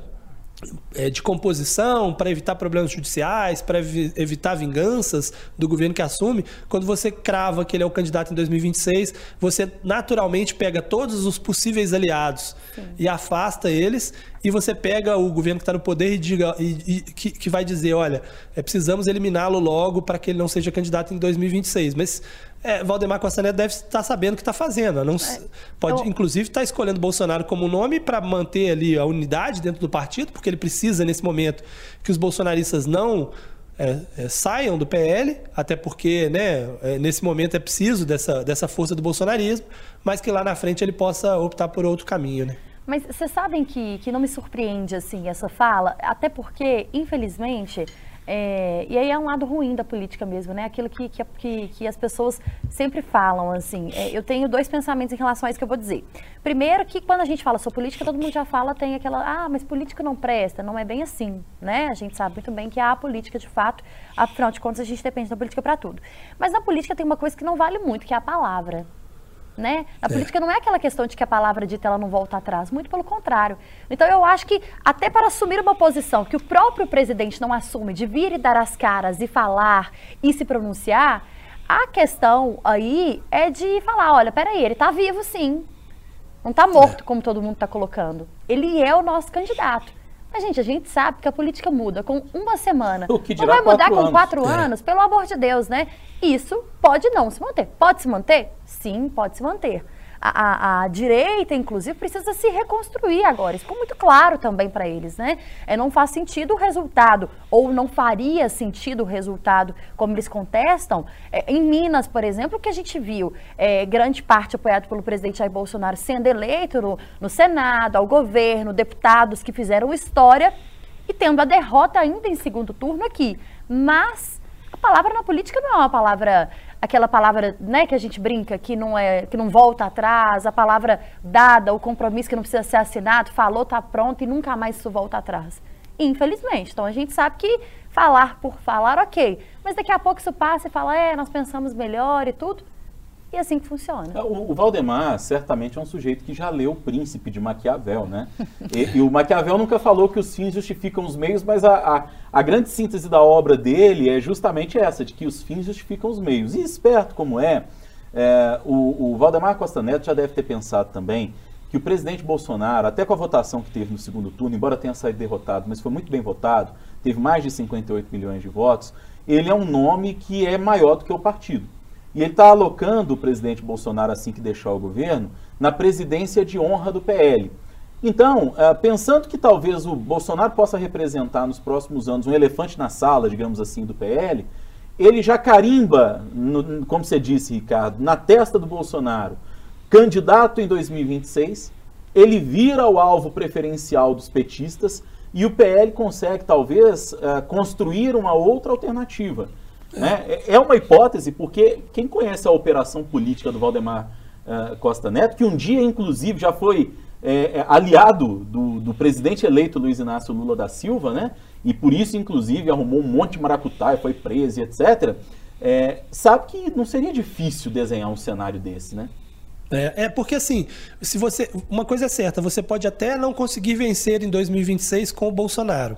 de composição para evitar problemas judiciais, para evitar vinganças do governo que assume, quando você crava que ele é o candidato em 2026, você naturalmente pega todos os possíveis aliados Sim. e afasta eles, e você pega o governo que está no poder e, diga, e, e que, que, vai dizer, olha, é, precisamos eliminá-lo logo para que ele não seja candidato em 2026. Mas é, Valdemar Costa Neto deve estar sabendo o que está fazendo. Não, é, pode, eu... inclusive, estar tá escolhendo Bolsonaro como nome para manter ali a unidade dentro do partido, porque ele precisa, nesse momento, que os bolsonaristas não é, é, saiam do PL, até porque né, é, nesse momento é preciso dessa, dessa força do bolsonarismo, mas que lá na frente ele possa optar por outro caminho. Né? Mas vocês sabem que, que não me surpreende assim essa fala, até porque, infelizmente, é, e aí é um lado ruim da política mesmo, né? Aquilo que, que, que as pessoas sempre falam, assim. É, eu tenho dois pensamentos em relação a isso que eu vou dizer. Primeiro, que quando a gente fala sobre política, todo mundo já fala, tem aquela, ah, mas política não presta. Não é bem assim, né? A gente sabe muito bem que há política de fato, afinal de contas, a gente depende da política para tudo. Mas na política tem uma coisa que não vale muito, que é a palavra né? A é. política não é aquela questão de que a palavra dita ela não volta atrás, muito pelo contrário. Então eu acho que até para assumir uma posição que o próprio presidente não assume, de vir e dar as caras e falar e se pronunciar, a questão aí é de falar, olha, peraí, ele está vivo sim. Não está morto, é. como todo mundo está colocando. Ele é o nosso candidato. Mas, gente, a gente sabe que a política muda com uma semana. O que não vai mudar com anos. quatro é. anos, pelo amor de Deus, né? Isso pode não se manter. Pode se manter? Sim, pode se manter a, a, a, direita, inclusive, precisa se reconstruir agora. Isso ficou muito claro também para eles, né? É, não faz sentido o resultado, ou não faria sentido o resultado, como eles contestam. É, em Minas, por exemplo, o que a gente viu, é, grande parte apoiado pelo presidente Jair Bolsonaro sendo eleito no, no Senado, ao governo, deputados que fizeram história e tendo a derrota ainda em segundo turno aqui. Mas a palavra na política não é uma palavra aquela palavra, né, que a gente brinca, que não é, que não volta atrás, a palavra dada, o compromisso que não precisa ser assinado, falou, tá pronto e nunca mais isso volta atrás. Infelizmente. Então a gente sabe que falar por falar, ok. Mas daqui a pouco isso passa e fala, é, nós pensamos melhor e tudo. E é assim que funciona. É, o, o Valdemar certamente é um sujeito que já leu o Príncipe de Maquiavel, né? e, e, o Maquiavel nunca falou que os fins justificam os meios, mas a, a, a, grande síntese da obra dele é justamente essa, de que os fins justificam os meios. E esperto como é, é o, o Valdemar Costa Neto já deve ter pensado também que o presidente Bolsonaro, até com a votação que teve no segundo turno, embora tenha saído derrotado, mas foi muito bem votado, teve mais de 58 milhões de votos, ele é um nome que é maior do que o partido. E ele está alocando o presidente Bolsonaro, assim que deixar o governo, na presidência de honra do PL. Então, eh, pensando que talvez o Bolsonaro possa representar nos próximos anos um elefante na sala, digamos assim, do PL, ele já carimba, como você disse, Ricardo, na testa do Bolsonaro, candidato em 2026, ele vira o alvo preferencial dos petistas e o PL consegue, talvez, uh, construir uma outra alternativa. É. Né? É, é uma hipótese, porque quem conhece a operação política do Valdemar uh, Costa Neto, que um dia, inclusive, já foi é, aliado do, do, presidente eleito Luiz Inácio Lula da Silva, né? E por isso, inclusive, arrumou um monte de maracutaia, foi preso etc. É, sabe que não seria difícil desenhar um cenário desse, né? É, é, porque assim, se você. Uma coisa é certa, você pode até não conseguir vencer em 2026 com o Bolsonaro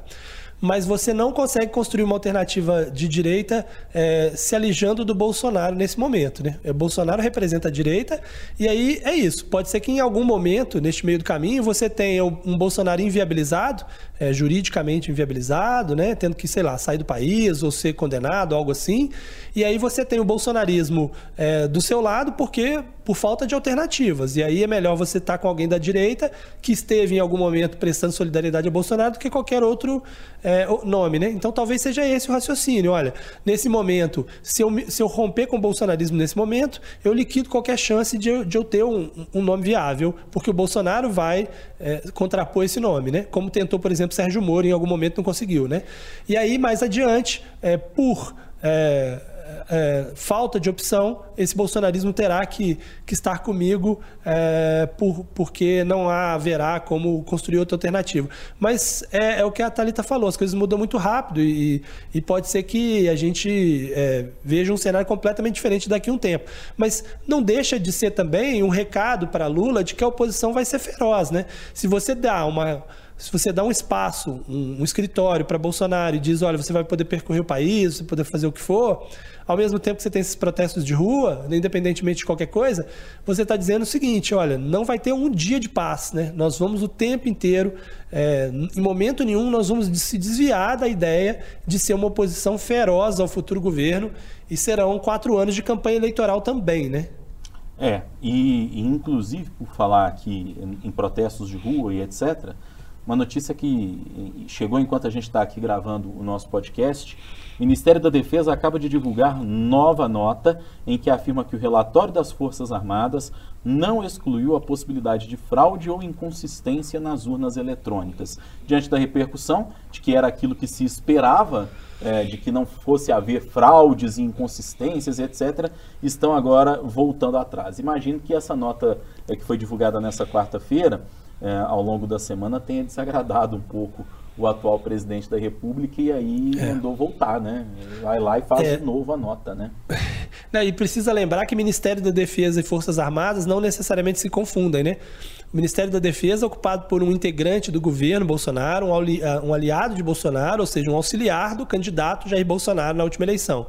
mas você não consegue construir uma alternativa de direita é, se alijando do Bolsonaro nesse momento. Né? O Bolsonaro representa a direita, e aí é isso. Pode ser que em algum momento, neste meio do caminho, você tenha um Bolsonaro inviabilizado, é, juridicamente inviabilizado, né? tendo que, sei lá, sair do país ou ser condenado, algo assim. E aí você tem o bolsonarismo é, do seu lado, porque por falta de alternativas. E aí é melhor você estar tá com alguém da direita que esteve em algum momento prestando solidariedade a Bolsonaro do que qualquer outro é, nome, né? Então talvez seja esse o raciocínio. Olha, nesse momento, se eu, se eu romper com o bolsonarismo nesse momento, eu liquido qualquer chance de, de eu ter um, um nome viável, porque o Bolsonaro vai é, contrapor esse nome, né? Como tentou, por exemplo, Sérgio Moro em algum momento não conseguiu, né? E aí, mais adiante, é, por é, é, falta de opção, esse bolsonarismo terá que, que estar comigo é, por, porque não haverá como construir outra alternativa. Mas é, é, o que a Thalita falou, as coisas mudam muito rápido e, e pode ser que a gente é, veja um cenário completamente diferente daqui a um tempo. Mas não deixa de ser também um recado para Lula de que a oposição vai ser feroz. Né? Se você dá uma se você dá um espaço, um, um escritório para Bolsonaro e diz, olha, você vai poder percorrer o país, você poder fazer o que for, ao mesmo tempo que você tem esses protestos de rua, independentemente de qualquer coisa, você está dizendo o seguinte: olha, não vai ter um dia de paz, né? Nós vamos o tempo inteiro, é, em momento nenhum, nós vamos se desviar da ideia de ser uma oposição feroz ao futuro governo e serão quatro anos de campanha eleitoral também, né? É, e, e inclusive por falar aqui em, em protestos de rua e etc., uma notícia que chegou enquanto a gente está aqui gravando o nosso podcast. O Ministério da Defesa acaba de divulgar nova nota em que afirma que o relatório das Forças Armadas não excluiu a possibilidade de fraude ou inconsistência nas urnas eletrônicas. Diante da repercussão de que era aquilo que se esperava, é, de que não fosse haver fraudes e inconsistências, etc., estão agora voltando atrás. Imagino que essa nota é, que foi divulgada nessa quarta-feira é, ao longo da semana tenha desagradado um pouco o atual presidente da República e aí é. mandou voltar, né? Vai lá e faz é. de novo a nota, né? Não, e precisa lembrar que Ministério da Defesa e Forças Armadas não necessariamente se confundem, né? O Ministério da Defesa é ocupado por um integrante do governo Bolsonaro, um, ah, um aliado de Bolsonaro, ou seja, um auxiliar do candidato Jair Bolsonaro na última eleição.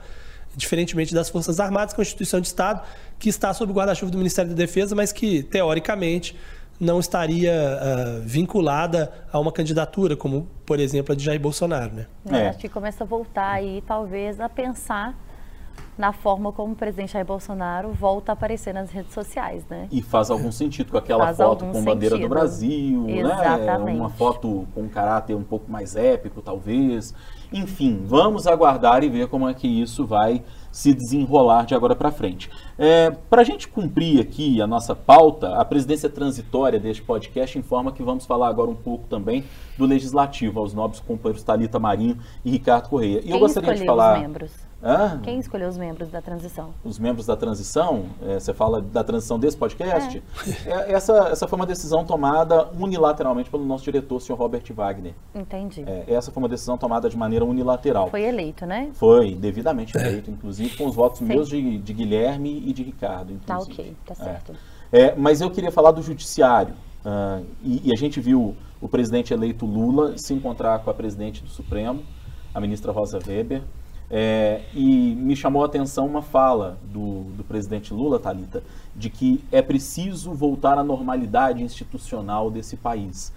Diferentemente das Forças Armadas, que é uma instituição de Estado que está sob o guarda-chuva do Ministério da Defesa, mas que, teoricamente, não estaria uh, vinculada a uma candidatura, como, por exemplo, a de Jair Bolsonaro. Né? É. Acho que começa a voltar aí, talvez, a pensar na forma como o presidente Jair Bolsonaro volta a aparecer nas redes sociais, né? E faz algum sentido com aquela faz foto com sentido. bandeira do Brasil, né? Exatamente. né? Uma foto com um caráter um pouco mais épico, talvez. Enfim, vamos aguardar e ver como é que isso vai se desenrolar de agora para frente. É, para a gente cumprir aqui a nossa pauta, a presidência transitória deste podcast informa que vamos falar agora um pouco também do legislativo, aos nobres companheiros Talita Marinho e Ricardo Correia. E Quem eu gostaria de falar. Os membros? Hã? Quem escolheu os membros da transição? Os membros da transição? É, você fala da transição desse podcast? É. É, essa, essa foi uma decisão tomada unilateralmente pelo nosso diretor, o senhor Robert Wagner. Entendi. É, essa foi uma decisão tomada de maneira unilateral. Foi eleito, né? Foi, devidamente eleito, inclusive com os votos Sim. meus de, de, Guilherme e de Ricardo. Tá ok, tá é. certo. É, mas eu queria falar do judiciário. Uh, e, e a gente viu o presidente eleito Lula se encontrar com a presidente do Supremo, a ministra Rosa Weber, é, e me chamou a atenção uma fala do, do presidente Lula, Talita, de que é preciso voltar à normalidade institucional desse país.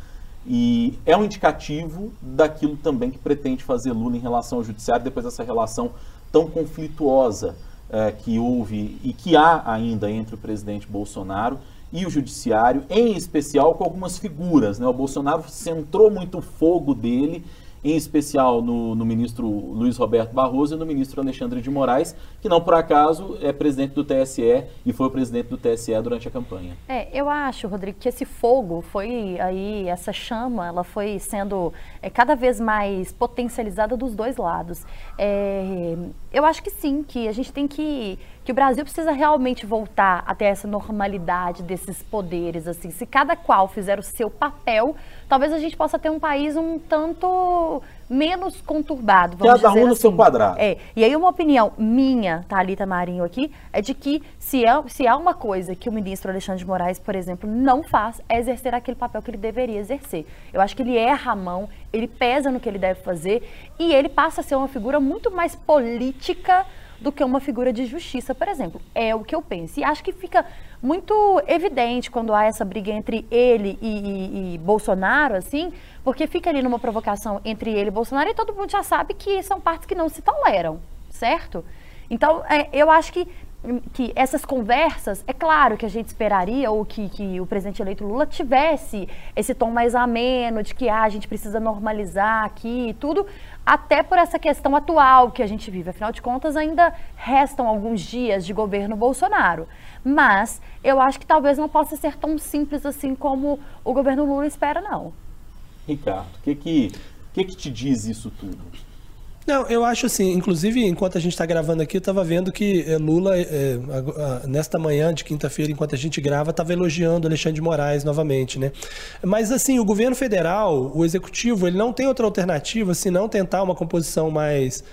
E é um indicativo daquilo também que pretende fazer Lula em relação ao judiciário, depois dessa relação tão conflituosa é, que houve e que há ainda entre o presidente Bolsonaro e o judiciário, em especial com algumas figuras. Né? O Bolsonaro centrou muito fogo dele em especial no, no, ministro Luiz Roberto Barroso e no ministro Alexandre de Moraes, que não por acaso é presidente do TSE e foi presidente do TSE durante a campanha. É, eu acho, Rodrigo, que esse fogo foi aí, essa chama, ela foi sendo é, cada vez mais potencializada dos dois lados. É, eu acho que sim, que a gente tem que que o Brasil precisa realmente voltar até essa normalidade desses poderes, assim. Se cada qual fizer o seu papel, talvez a gente possa ter um país um tanto menos conturbado, vamos Cada um no assim. seu quadrado. É. E aí uma opinião minha, Thalita Marinho aqui, é de que se, é, se há uma coisa que o ministro Alexandre de Moraes, por exemplo, não faz, é exercer aquele papel que ele deveria exercer. Eu acho que ele erra a mão, ele pesa no que ele deve fazer e ele passa a ser uma figura muito mais política do que uma figura de justiça, por exemplo. É o que eu penso. E acho que fica muito evidente quando há essa briga entre ele e, e, e Bolsonaro, assim, porque fica ali numa provocação entre ele e Bolsonaro e todo mundo já sabe que são partes que não se toleram, certo? Então, é, eu acho que que essas conversas, é claro que a gente esperaria ou que, que o presidente eleito Lula tivesse esse tom mais ameno de que ah, a gente precisa normalizar aqui e tudo, até por essa questão atual que a gente vive. Afinal de contas, ainda restam alguns dias de governo Bolsonaro. Mas eu acho que talvez não possa ser tão simples assim como o governo Lula espera, não. Ricardo, o que, que, que, que te diz isso tudo? Não, eu acho assim, inclusive enquanto a gente está gravando aqui, eu estava vendo que eh, Lula, é, nesta manhã de quinta-feira, enquanto a gente grava, estava elogiando Alexandre de Moraes novamente, né? Mas assim, o governo federal, o executivo, ele não tem outra alternativa senão tentar uma composição mais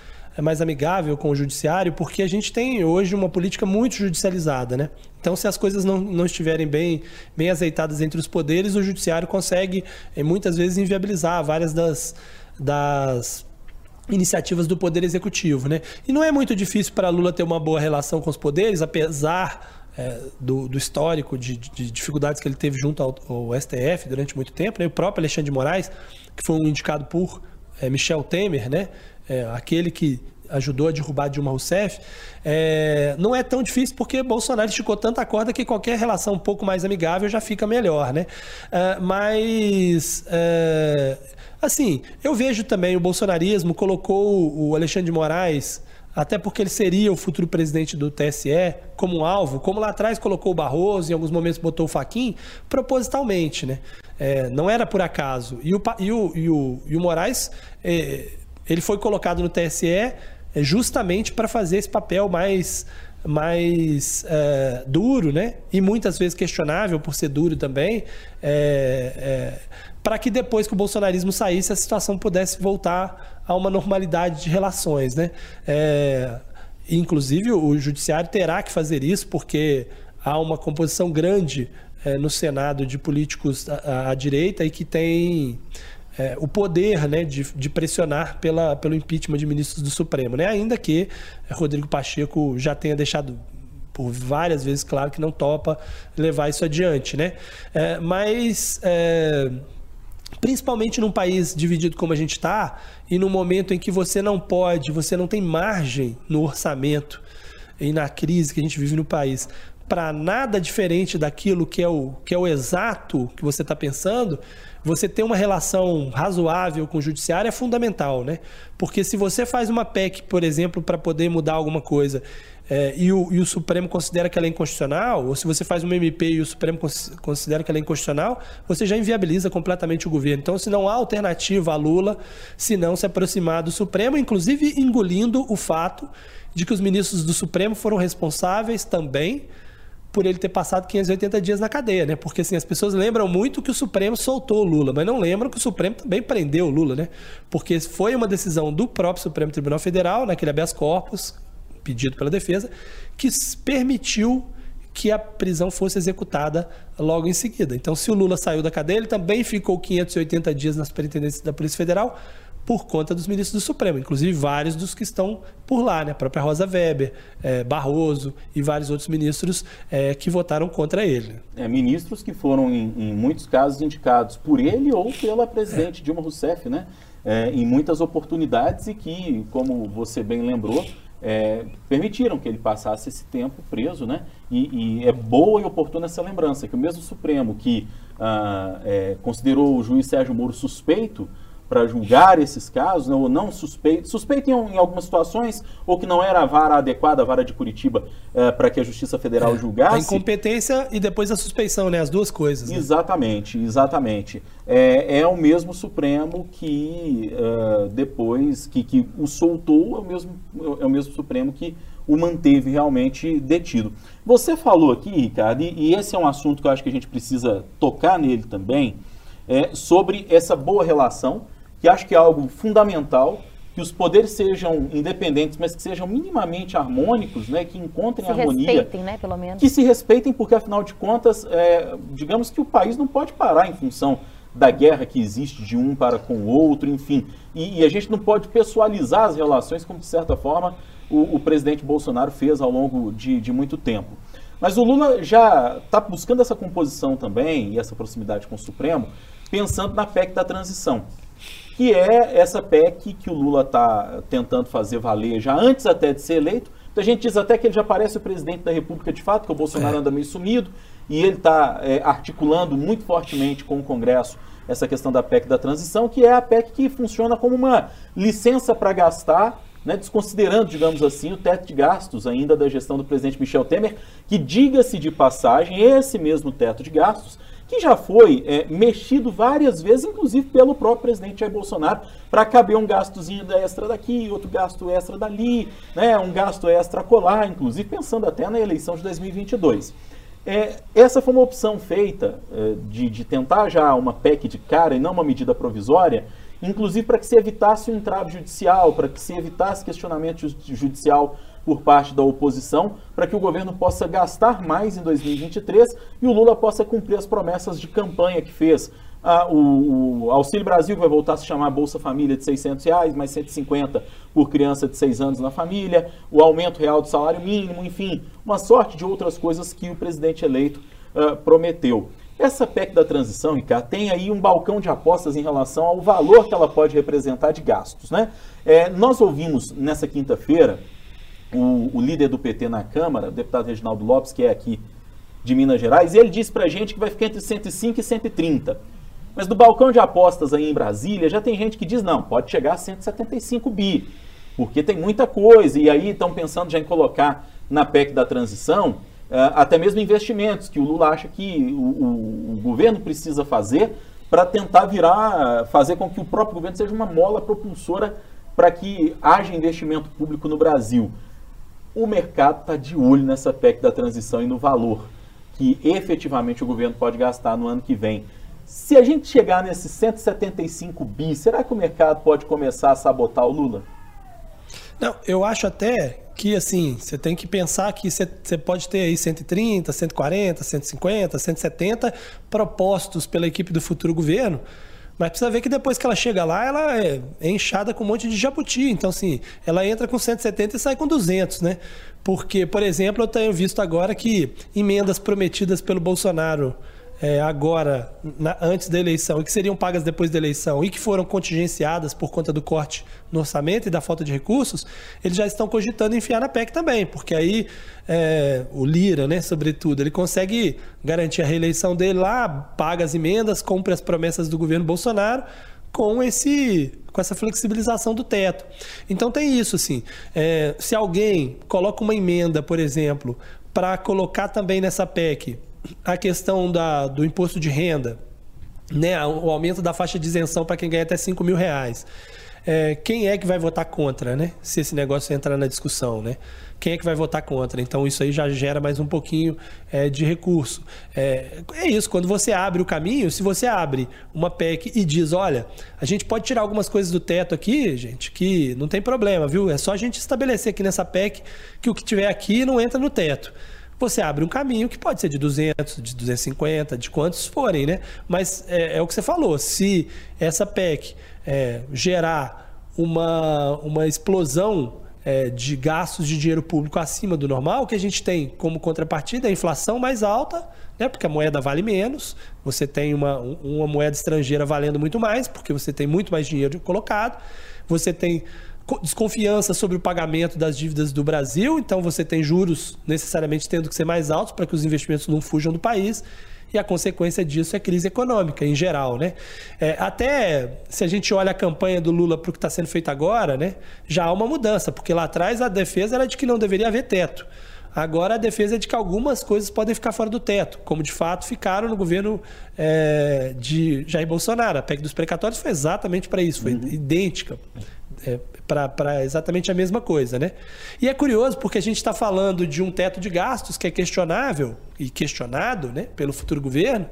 mais amigável com o judiciário, porque a gente tem hoje uma política muito judicializada, né? Então, se as coisas não, não estiverem bem, bem azeitadas entre os poderes, o judiciário consegue, muitas vezes, inviabilizar várias das, das iniciativas do Poder Executivo. Né? E não é muito difícil para Lula ter uma boa relação com os poderes, apesar é, do, do, histórico de, de, dificuldades que ele teve junto ao, ao STF durante muito tempo. Né? O próprio Alexandre de Moraes, que foi um indicado por é, Michel Temer, né? É, aquele que ajudou a derrubar Dilma Rousseff, é, não é tão difícil porque Bolsonaro esticou tanta corda que qualquer relação um pouco mais amigável já fica melhor, né? É, mas é, Assim, eu vejo também o bolsonarismo colocou o Alexandre de Moraes, até porque ele seria o futuro presidente do TSE, como um alvo, como lá atrás colocou o Barroso, em alguns momentos botou o Faquin, propositalmente, né? É, não era por acaso. E o, e o, e o, e o Moraes, é, ele foi colocado no TSE é, justamente para fazer esse papel mais mais é, duro, né? E muitas vezes questionável por ser duro também, é, é, para que depois que o bolsonarismo saísse, a situação pudesse voltar a uma normalidade de relações. Né? É, inclusive, o judiciário terá que fazer isso, porque há uma composição grande é, no Senado de políticos à, à direita e que tem é, o poder né, de, de, pressionar pela, pelo impeachment de ministros do Supremo. Né? Ainda que Rodrigo Pacheco já tenha deixado por várias vezes claro que não topa levar isso adiante. Né? É, mas é, principalmente num país dividido como a gente está, e no momento em que você não pode, você não tem margem no orçamento e na crise que a gente vive no país para nada diferente daquilo que é o, que é o exato que você está pensando, você ter uma relação razoável com o judiciário é fundamental, né? Porque se você faz uma PEC, por exemplo, para poder mudar alguma coisa é, e, o, e, o, Supremo considera que ela é inconstitucional, ou se você faz uma MP e o Supremo considera que ela é inconstitucional, você já inviabiliza completamente o governo. Então, se não há alternativa a Lula, se não se aproximar do Supremo, inclusive engolindo o fato de que os ministros do Supremo foram responsáveis também por ele ter passado 580 dias na cadeia, né? Porque assim, as pessoas lembram muito que o Supremo soltou o Lula, mas não lembram que o Supremo também prendeu o Lula, né? Porque foi uma decisão do próprio Supremo Tribunal Federal, naquele habeas corpus, pedido pela defesa, que permitiu que a prisão fosse executada logo em seguida. Então, se o Lula saiu da cadeia, ele também ficou 580 dias na superintendência da Polícia Federal por conta dos ministros do Supremo, inclusive vários dos que estão por lá, né? a própria Rosa Weber, é, Barroso e vários outros ministros é, que votaram contra ele. É, ministros que foram, em, em, muitos casos, indicados por ele ou pela presidente é. Dilma Rousseff, né? É, em muitas oportunidades e que, como você bem lembrou, é, permitiram que ele passasse esse tempo preso, né? E, e, é boa e oportuna essa lembrança que o mesmo Supremo que ah, é, considerou o juiz Sérgio Moro suspeito para julgar esses casos, né, ou não suspeito, suspeito em, em, algumas situações, ou que não era a vara adequada, a vara de Curitiba, é, para que a Justiça Federal é, julgasse. A incompetência e depois a suspeição, né? As duas coisas. Né? Exatamente, exatamente. É, é, o mesmo Supremo que uh, depois, que, que o soltou, é o, mesmo, é o mesmo Supremo que o manteve realmente detido. Você falou aqui, Ricardo, e, e esse é um assunto que eu acho que a gente precisa tocar nele também, é, sobre essa boa relação que acho que é algo fundamental, que os poderes sejam independentes, mas que sejam minimamente harmônicos, né, que encontrem se harmonia. Se respeitem, né, pelo menos. Que se respeitem, porque afinal de contas, é, digamos que o país não pode parar em função da guerra que existe de um para com o outro, enfim. E, e a gente não pode pessoalizar as relações, como de certa forma o, o presidente Bolsonaro fez ao longo de, de muito tempo. Mas o Lula já está buscando essa composição também e essa proximidade com o Supremo, pensando na PEC da transição que é essa PEC que o Lula está tentando fazer valer já antes até de ser eleito. Então a gente diz até que ele já parece o presidente da República de fato, que o Bolsonaro é. anda meio sumido, e ele está é, articulando muito fortemente com o Congresso essa questão da PEC da transição, que é a PEC que funciona como uma licença para gastar, né, desconsiderando, digamos assim, o teto de gastos ainda da gestão do presidente Michel Temer, que, diga-se de passagem, esse mesmo teto de gastos que já foi é, mexido várias vezes, inclusive pelo próprio presidente Jair Bolsonaro, para caber um gastozinho extra daqui, outro gasto extra dali, né, um gasto extra colar, inclusive pensando até na eleição de 2022. É, essa foi uma opção feita é, de, de tentar já uma PEC de cara e não uma medida provisória, inclusive para que se evitasse um entrave judicial, para que se evitasse questionamento judicial por parte da oposição para que o governo possa gastar mais em 2023 e o Lula possa cumprir as promessas de campanha que fez. Ah, o, o, Auxílio Brasil vai voltar a se chamar Bolsa Família de 600 reais, mais 150 por criança de 6 anos na família, o aumento real do salário mínimo, enfim, uma sorte de outras coisas que o presidente eleito ah, prometeu. Essa PEC da transição, Ricardo, tem aí um balcão de apostas em relação ao valor que ela pode representar de gastos. Né? É, nós ouvimos nessa quinta-feira o, o, líder do PT na Câmara, o deputado Reginaldo Lopes, que é aqui de Minas Gerais, ele disse para a gente que vai ficar entre 105 e 130. Mas do balcão de apostas aí em Brasília, já tem gente que diz, não, pode chegar a 175 bi, porque tem muita coisa, e aí estão pensando já em colocar na PEC da transição, uh, até mesmo investimentos, que o Lula acha que o, o, o governo precisa fazer para tentar virar, fazer com que o próprio governo seja uma mola propulsora para que haja investimento público no Brasil o mercado está de olho nessa PEC da transição e no valor que efetivamente o governo pode gastar no ano que vem. Se a gente chegar nesses 175 bi, será que o mercado pode começar a sabotar o Lula? Não, eu acho até que assim, você tem que pensar que você, você pode ter aí 130, 140, 150, 170 propostos pela equipe do futuro governo mas precisa ver que depois que ela chega lá, ela é, inchada com um monte de jabuti. Então, assim, ela entra com 170 e sai com 200, né? Porque, por exemplo, eu tenho visto agora que emendas prometidas pelo Bolsonaro é, agora, na, antes da eleição, e que seriam pagas depois da eleição, e que foram contingenciadas por conta do corte no orçamento e da falta de recursos, eles já estão cogitando enfiar na PEC também, porque aí é, o Lira, né, sobretudo, ele consegue garantir a reeleição dele lá, paga as emendas, cumpre as promessas do governo Bolsonaro, com esse com essa flexibilização do teto. Então tem isso, assim. É, se alguém coloca uma emenda, por exemplo, para colocar também nessa PEC a questão da, do imposto de renda, né, o aumento da faixa de isenção para quem ganha até 5 mil reais. É, quem é que vai votar contra, né? Se esse negócio entrar na discussão, né? Quem é que vai votar contra? Então isso aí já gera mais um pouquinho é, de recurso. É, é, isso, quando você abre o caminho, se você abre uma PEC e diz, olha, a gente pode tirar algumas coisas do teto aqui, gente, que não tem problema, viu? É só a gente estabelecer aqui nessa PEC que o que tiver aqui não entra no teto você abre um caminho que pode ser de 200, de 250, de quantos forem, né? Mas é, é o que você falou, se essa PEC é, gerar uma, uma explosão é, de gastos de dinheiro público acima do normal, o que a gente tem como contrapartida é a inflação mais alta, né? porque a moeda vale menos, você tem uma, uma moeda estrangeira valendo muito mais, porque você tem muito mais dinheiro colocado, você tem desconfiança sobre o pagamento das dívidas do Brasil, então você tem juros necessariamente tendo que ser mais altos para que os investimentos não fujam do país e a consequência disso é crise econômica em geral, né? É, até se a gente olha a campanha do Lula para o que está sendo feito agora, né, já há uma mudança, porque lá atrás a defesa era de que não deveria haver teto. Agora a defesa é de que algumas coisas podem ficar fora do teto, como de fato ficaram no governo é, de Jair Bolsonaro. A PEC dos precatórios foi exatamente para isso, foi uhum. idêntica. É, para exatamente a mesma coisa, né? E é curioso porque a gente está falando de um teto de gastos que é questionável e questionado, né, pelo futuro governo,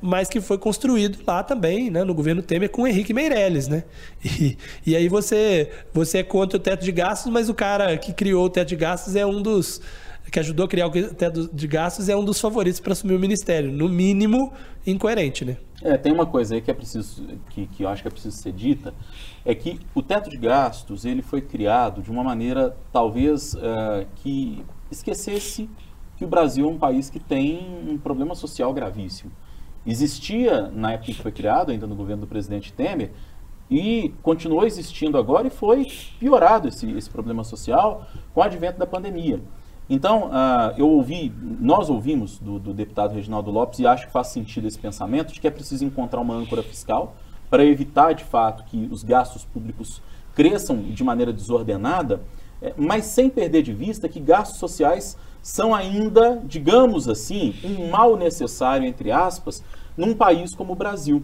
mas que foi construído lá também, né, no governo Temer com o Henrique Meirelles, né? E, e aí você você é contra o teto de gastos, mas o cara que criou o teto de gastos é um dos que ajudou a criar o teto de gastos é um dos favoritos para assumir o ministério, no mínimo incoerente, né? É, tem uma coisa aí que é preciso que, que eu acho que é preciso ser dita, é que o teto de gastos ele foi criado de uma maneira talvez uh, que esquecesse que o Brasil é um país que tem um problema social gravíssimo. Existia na época que foi criado, ainda no governo do presidente Temer, e continuou existindo agora e foi piorado esse, esse problema social com o advento da pandemia. Então, uh, eu ouvi, nós ouvimos do, do, deputado Reginaldo Lopes e acho que faz sentido esse pensamento de que é preciso encontrar uma âncora fiscal para evitar, de fato, que os gastos públicos cresçam de maneira desordenada, é, mas sem perder de vista que gastos sociais são ainda, digamos assim, um mal necessário, entre aspas, num país como o Brasil.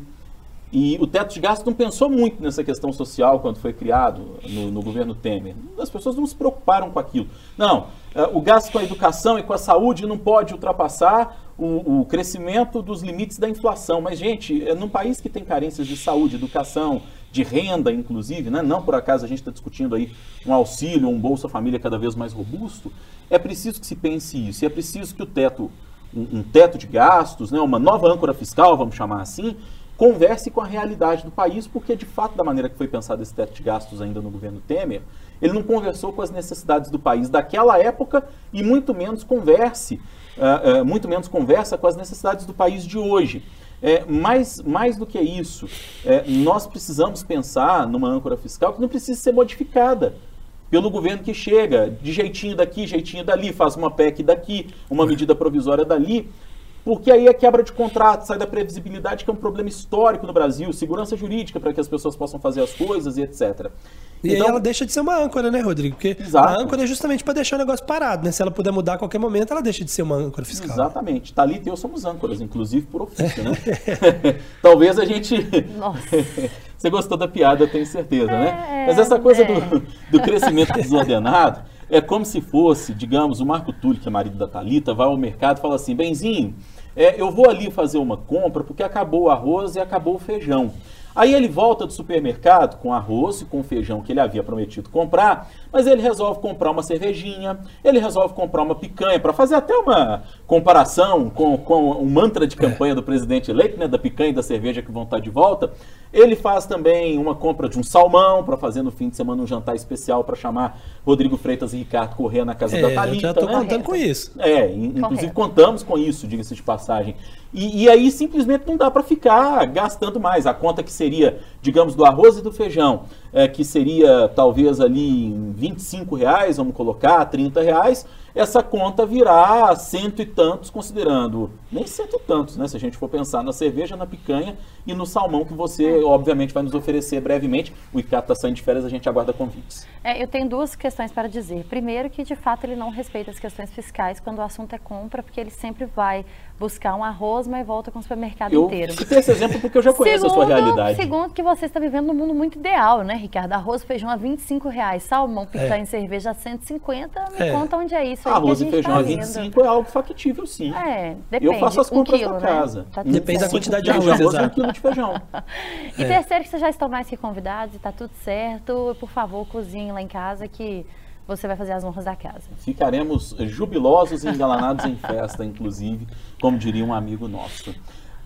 E o teto de gastos não pensou muito nessa questão social quando foi criado no, no, governo Temer. As pessoas não se preocuparam com aquilo. Não, é, o gasto com a educação e com a saúde não pode ultrapassar o, o crescimento dos limites da inflação. Mas, gente, é num país que tem carências de saúde, educação, de renda, inclusive, né? não por acaso a gente está discutindo aí um auxílio, um Bolsa Família cada vez mais robusto, é preciso que se pense isso. E é preciso que o teto, um, um teto de gastos, né? uma nova âncora fiscal, vamos chamar assim, converse com a realidade do país, porque de fato, da maneira que foi pensado esse teto de gastos ainda no governo Temer, ele não conversou com as necessidades do país daquela época e muito menos converse, uh, uh, muito menos conversa com as necessidades do país de hoje. É, mais, mais do que isso, é, nós precisamos pensar numa âncora fiscal que não precisa ser modificada pelo governo que chega, de jeitinho daqui, jeitinho dali, faz uma PEC daqui, uma medida provisória dali, porque aí é quebra de contrato, sai da previsibilidade, que é um problema histórico no Brasil, segurança jurídica para que as pessoas possam fazer as coisas e etc. E então, aí ela deixa de ser uma âncora, né, Rodrigo? Porque exato. a âncora é justamente para deixar o negócio parado, né? Se ela puder mudar a qualquer momento, ela deixa de ser uma âncora fiscal. Exatamente. Thalita e eu somos âncoras, inclusive por ofício, né? Talvez a gente. Nossa. Você gostou da piada, eu tenho certeza, né? é, né? Mas essa coisa é. do, do crescimento desordenado é como se fosse, digamos, o Marco Túlio, que é marido da Talita, vai ao mercado e fala assim: Benzinho, é, eu vou ali fazer uma compra porque acabou o arroz e acabou o feijão. Aí ele volta do supermercado com arroz e com feijão que ele havia prometido comprar, mas ele resolve comprar uma cervejinha, ele resolve comprar uma picanha, para fazer até uma comparação com, com o mantra de campanha do presidente eleito, né, da picanha e da cerveja que vão estar de volta. Ele faz também uma compra de um salmão para fazer no fim de semana um jantar especial para chamar Rodrigo Freitas e Ricardo Corrêa na casa é, da Thalita. Já estou né? contando com isso. É, inclusive Correto. contamos com isso, diga-se de passagem. E, e, aí simplesmente não dá para ficar gastando mais. A conta que seria, digamos, do arroz e do feijão, é, que seria talvez ali 25 reais, vamos colocar, 30 reais, essa conta virá cento e tantos, considerando, nem cento e tantos, né? Se a gente for pensar na cerveja, na picanha e no salmão que você, obviamente, vai nos oferecer brevemente. O ICAT está saindo de férias, a gente aguarda convites. É, eu tenho duas questões para dizer. Primeiro, que de fato ele não respeita as questões fiscais quando o assunto é compra, porque ele sempre vai buscar um arroz, mas volta com o supermercado eu inteiro. Eu esse exemplo porque eu já conheço segundo, a sua realidade. Segundo, que você está vivendo num mundo muito ideal, né, Ricardo? Arroz, feijão a 25 reais, salmão, picanha é. e cerveja a 150. Me é. conta onde é isso aí Arroz e feijão tá a 25 é algo factível, sim. É, depende. Eu faço as compras um quilo, da né? casa. Tá depende da quantidade de arroz, arroz um quilo de feijão. e é. terceiro, que vocês já estão mais que convidados e está tudo certo. Por favor, cozinhe lá em casa que você vai fazer as honras da casa. Ficaremos jubilosos e engalanados em festa, inclusive, como diria um amigo nosso.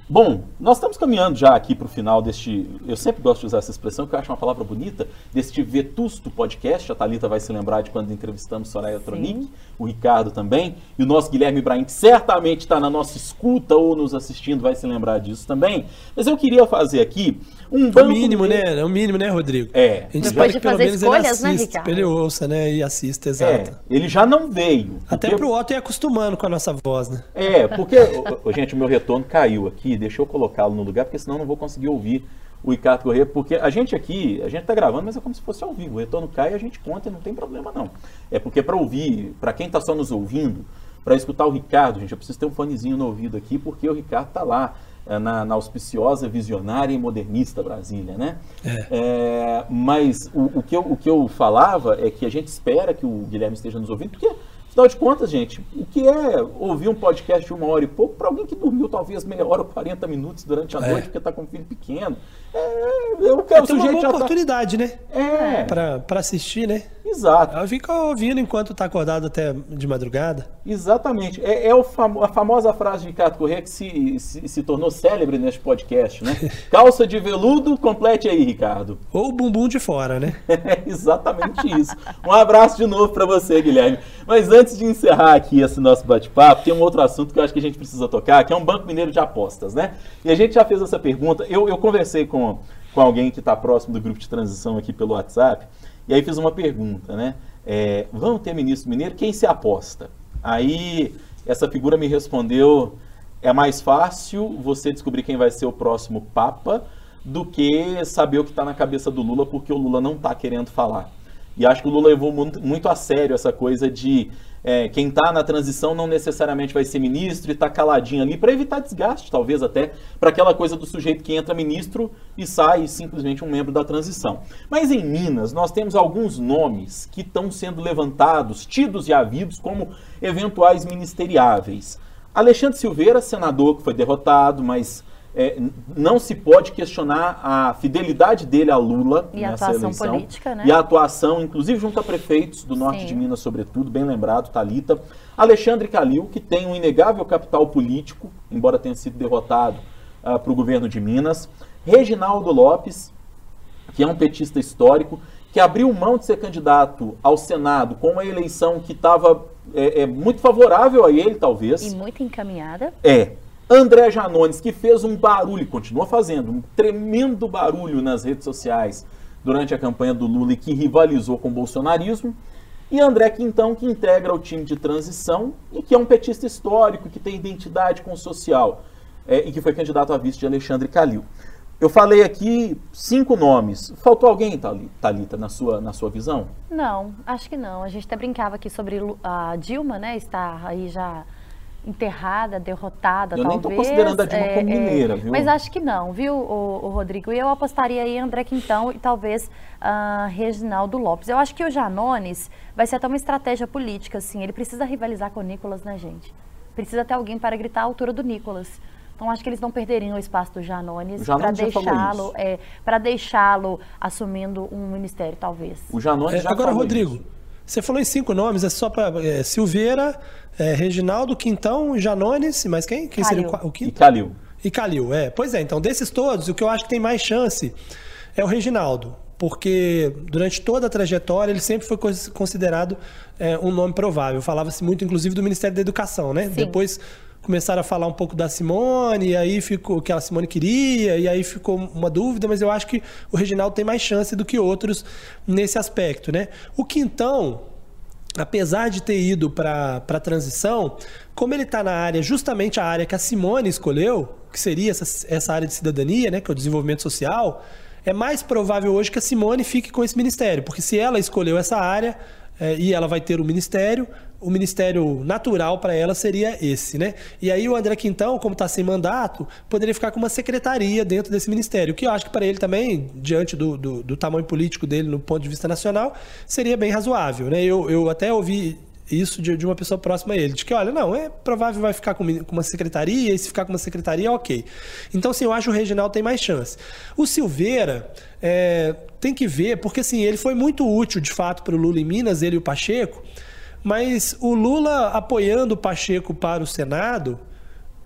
Bom, nós estamos caminhando já aqui para o final deste. Eu sempre gosto de usar essa expressão, porque eu acho uma palavra bonita, deste vetusto podcast. A Thalita vai se lembrar de quando entrevistamos Soraya Tronic, o Ricardo também, e o nosso Guilherme Ibrahim, que certamente está na nossa escuta ou nos assistindo, vai se lembrar disso também. Mas eu queria fazer aqui um banco. É o mínimo, né? É o mínimo, né, Rodrigo? É. A gente Depois espera de que pelo fazer menos escolhas, ele né, assista, Ricardo? ele ouça, né? E assista, É, exato. ele já não veio. Até porque- pro Otto ir acostumando com a nossa voz, né? É, porque, gente, o meu retorno caiu aqui, deixa eu colocá-lo no lugar, porque senão eu não vou conseguir ouvir o Ricardo Corrêa, porque a gente aqui, a gente tá gravando, mas é como se fosse ao vivo. O retorno cai e a gente conta e não tem problema não. É porque para ouvir, para quem tá só nos ouvindo, para escutar o Ricardo, gente, eu preciso ter um fonezinho no ouvido aqui, porque o Ricardo tá lá é, na, na auspiciosa, visionária e modernista Brasília, né? É, mas o, o que eu, o que eu falava é que a gente espera que o Guilherme esteja nos ouvindo, porque Afinal de contas, gente, o que é ouvir um podcast de uma hora e pouco para alguém que dormiu talvez meia hora ou 40 minutos durante a É. noite porque está com um filho pequeno? É, eu quero Tem uma boa tá... oportunidade, né? É, Pra, pra assistir, né? exato. Fica ouvindo enquanto tá acordado até de madrugada. Exatamente. É, é o a famosa frase de Ricardo Corrêa que se, se, se tornou célebre neste podcast, né? Calça de veludo, complete aí, Ricardo. Ou bumbum de fora, né? É exatamente isso. Um abraço de novo para você, Guilherme. Mas antes de encerrar aqui esse nosso bate-papo, tem um outro assunto que eu acho que a gente precisa tocar, que é um Banco Mineiro de Apostas, né? E a gente já fez essa pergunta. Eu, eu conversei com, com alguém que está próximo do grupo de transição aqui pelo WhatsApp, e aí fiz uma pergunta, né? É, vamos ter ministro mineiro? Quem se aposta? Aí essa figura me respondeu: é mais fácil você descobrir quem vai ser o próximo Papa do que saber o que está na cabeça do Lula, porque o Lula não está querendo falar. E acho que o Lula levou muito, muito a sério essa coisa de é, quem está na transição não necessariamente vai ser ministro e está caladinho ali para evitar desgaste, talvez até, para aquela coisa do sujeito que entra ministro e sai simplesmente um membro da transição. Mas em Minas, nós temos alguns nomes que estão sendo levantados, tidos e havidos como eventuais ministeriáveis. Alexandre Silveira, senador que foi derrotado, mas é, não se pode questionar a fidelidade dele a Lula E a nessa atuação eleição. política, né? E a atuação, inclusive junto a prefeitos do norte Sim. de Minas, sobretudo, bem lembrado, Talita. Alexandre Calil, que tem um inegável capital político, embora tenha sido derrotado para o governo de Minas. Reginaldo Lopes, que é um petista histórico, que abriu mão de ser candidato ao Senado com uma eleição que estava é, é, muito favorável a ele, talvez. E muito encaminhada. É. André Janones, que fez um barulho, continua fazendo, um tremendo barulho nas redes sociais durante a campanha do Lula e que rivalizou com o bolsonarismo. E André Quintão, que integra o time de transição e que é um petista histórico, que tem identidade com o social é, e que foi candidato a vice de Alexandre Calil. Eu falei aqui cinco nomes. Faltou alguém, Thalita, na sua, na sua visão? Não, acho que não. A gente até brincava aqui sobre a Dilma, né? Estar aí já enterrada, derrotada, Eu nem talvez. tô considerando a Dilma como mineira, viu? Mas acho que não, viu, o, o Rodrigo? E eu apostaria aí em André Quintão e talvez ah, Reginaldo Lopes. Eu acho que o Janones vai ser até uma estratégia política, assim. Ele precisa rivalizar com o Nicolas, né, gente? Precisa ter alguém para gritar à altura do Nicolas. Então acho que eles não perderiam o espaço do Janones para deixá-lo, é, para deixá-lo assumindo um ministério, talvez. O Janones É, já agora, falou Rodrigo, isso. você falou em cinco nomes, é só para Silveira, é, Reginaldo, Quintão, Janones, e mais quem? Quem seria o, Calil. qua- o E quinto? Calil. E Calil, é. Pois é, então, desses todos, o que eu acho que tem mais chance é o Reginaldo. Porque durante toda a trajetória ele sempre foi cons- considerado é, um nome provável. Falava-se muito, inclusive, do Ministério da Educação, né? Sim. Depois começaram a falar um pouco da Simone, e aí ficou o que a Simone queria, e aí ficou uma dúvida, mas eu acho que o Reginaldo tem mais chance do que outros nesse aspecto, né? O Quintão, apesar de ter ido para a transição, como ele está na área, justamente a área que a Simone escolheu, que seria essa, essa área de cidadania, né, que é o desenvolvimento social, é mais provável hoje que a Simone fique com esse ministério, porque se ela escolheu essa área eh, e ela vai ter o ministério, o ministério natural para ela seria esse, né? E aí o André Quintão, como está sem mandato, poderia ficar com uma secretaria dentro desse ministério, que eu acho que para ele também, diante do, do, do tamanho político dele no ponto de vista nacional, seria bem razoável, né? Eu, eu até ouvi isso de, de uma pessoa próxima a ele, de que, olha, não, é provável vai ficar com, com uma secretaria, e se ficar com uma secretaria, ok. Então, assim, eu acho que o Reginaldo tem mais chance. O Silveira é, tem que ver, porque assim, ele foi muito útil, de fato, para o Lula em Minas, ele e o Pacheco, mas o Lula apoiando o Pacheco para o Senado,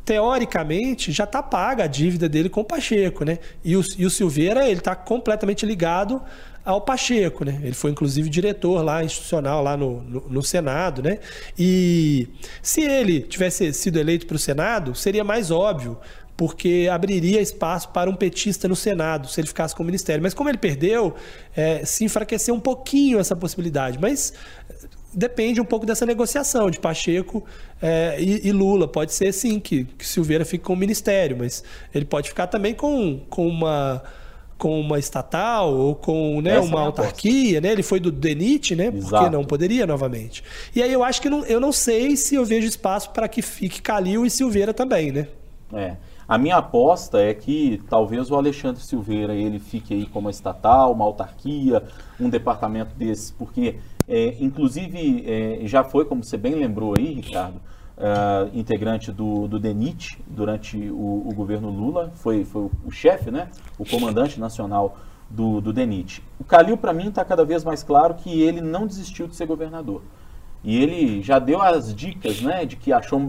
teoricamente, já está paga a dívida dele com o Pacheco, né? E o, e o Silveira, ele está completamente ligado ao Pacheco, né? Ele foi inclusive diretor lá institucional lá no, no, no Senado, né? E se ele tivesse sido eleito para o Senado, seria mais óbvio, porque abriria espaço para um petista no Senado, se ele ficasse com o ministério. Mas como ele perdeu, é, se enfraqueceu um pouquinho essa possibilidade. Mas depende um pouco dessa negociação de Pacheco é, e, e, Lula. Pode ser sim que, que Silveira fique com o ministério, mas ele pode ficar também com, com uma com uma estatal ou com né, uma é autarquia, né? Ele foi do DENIT, né? Exato. Porque não poderia novamente. E aí eu acho que não, eu não sei se eu vejo espaço para que fique Calil e Silveira também, né? É. A minha aposta é que talvez o Alexandre Silveira ele fique aí como uma estatal, uma autarquia, um departamento desse, porque é, inclusive é, já foi, como você bem lembrou aí, Ricardo, uh, integrante do, do DENIT durante o, o governo Lula, foi, foi o, chefe, né, o comandante nacional do, do DENIT. O Calil, para mim, está cada vez mais claro que ele não desistiu de ser governador. E ele já deu as dicas, né, de que achou,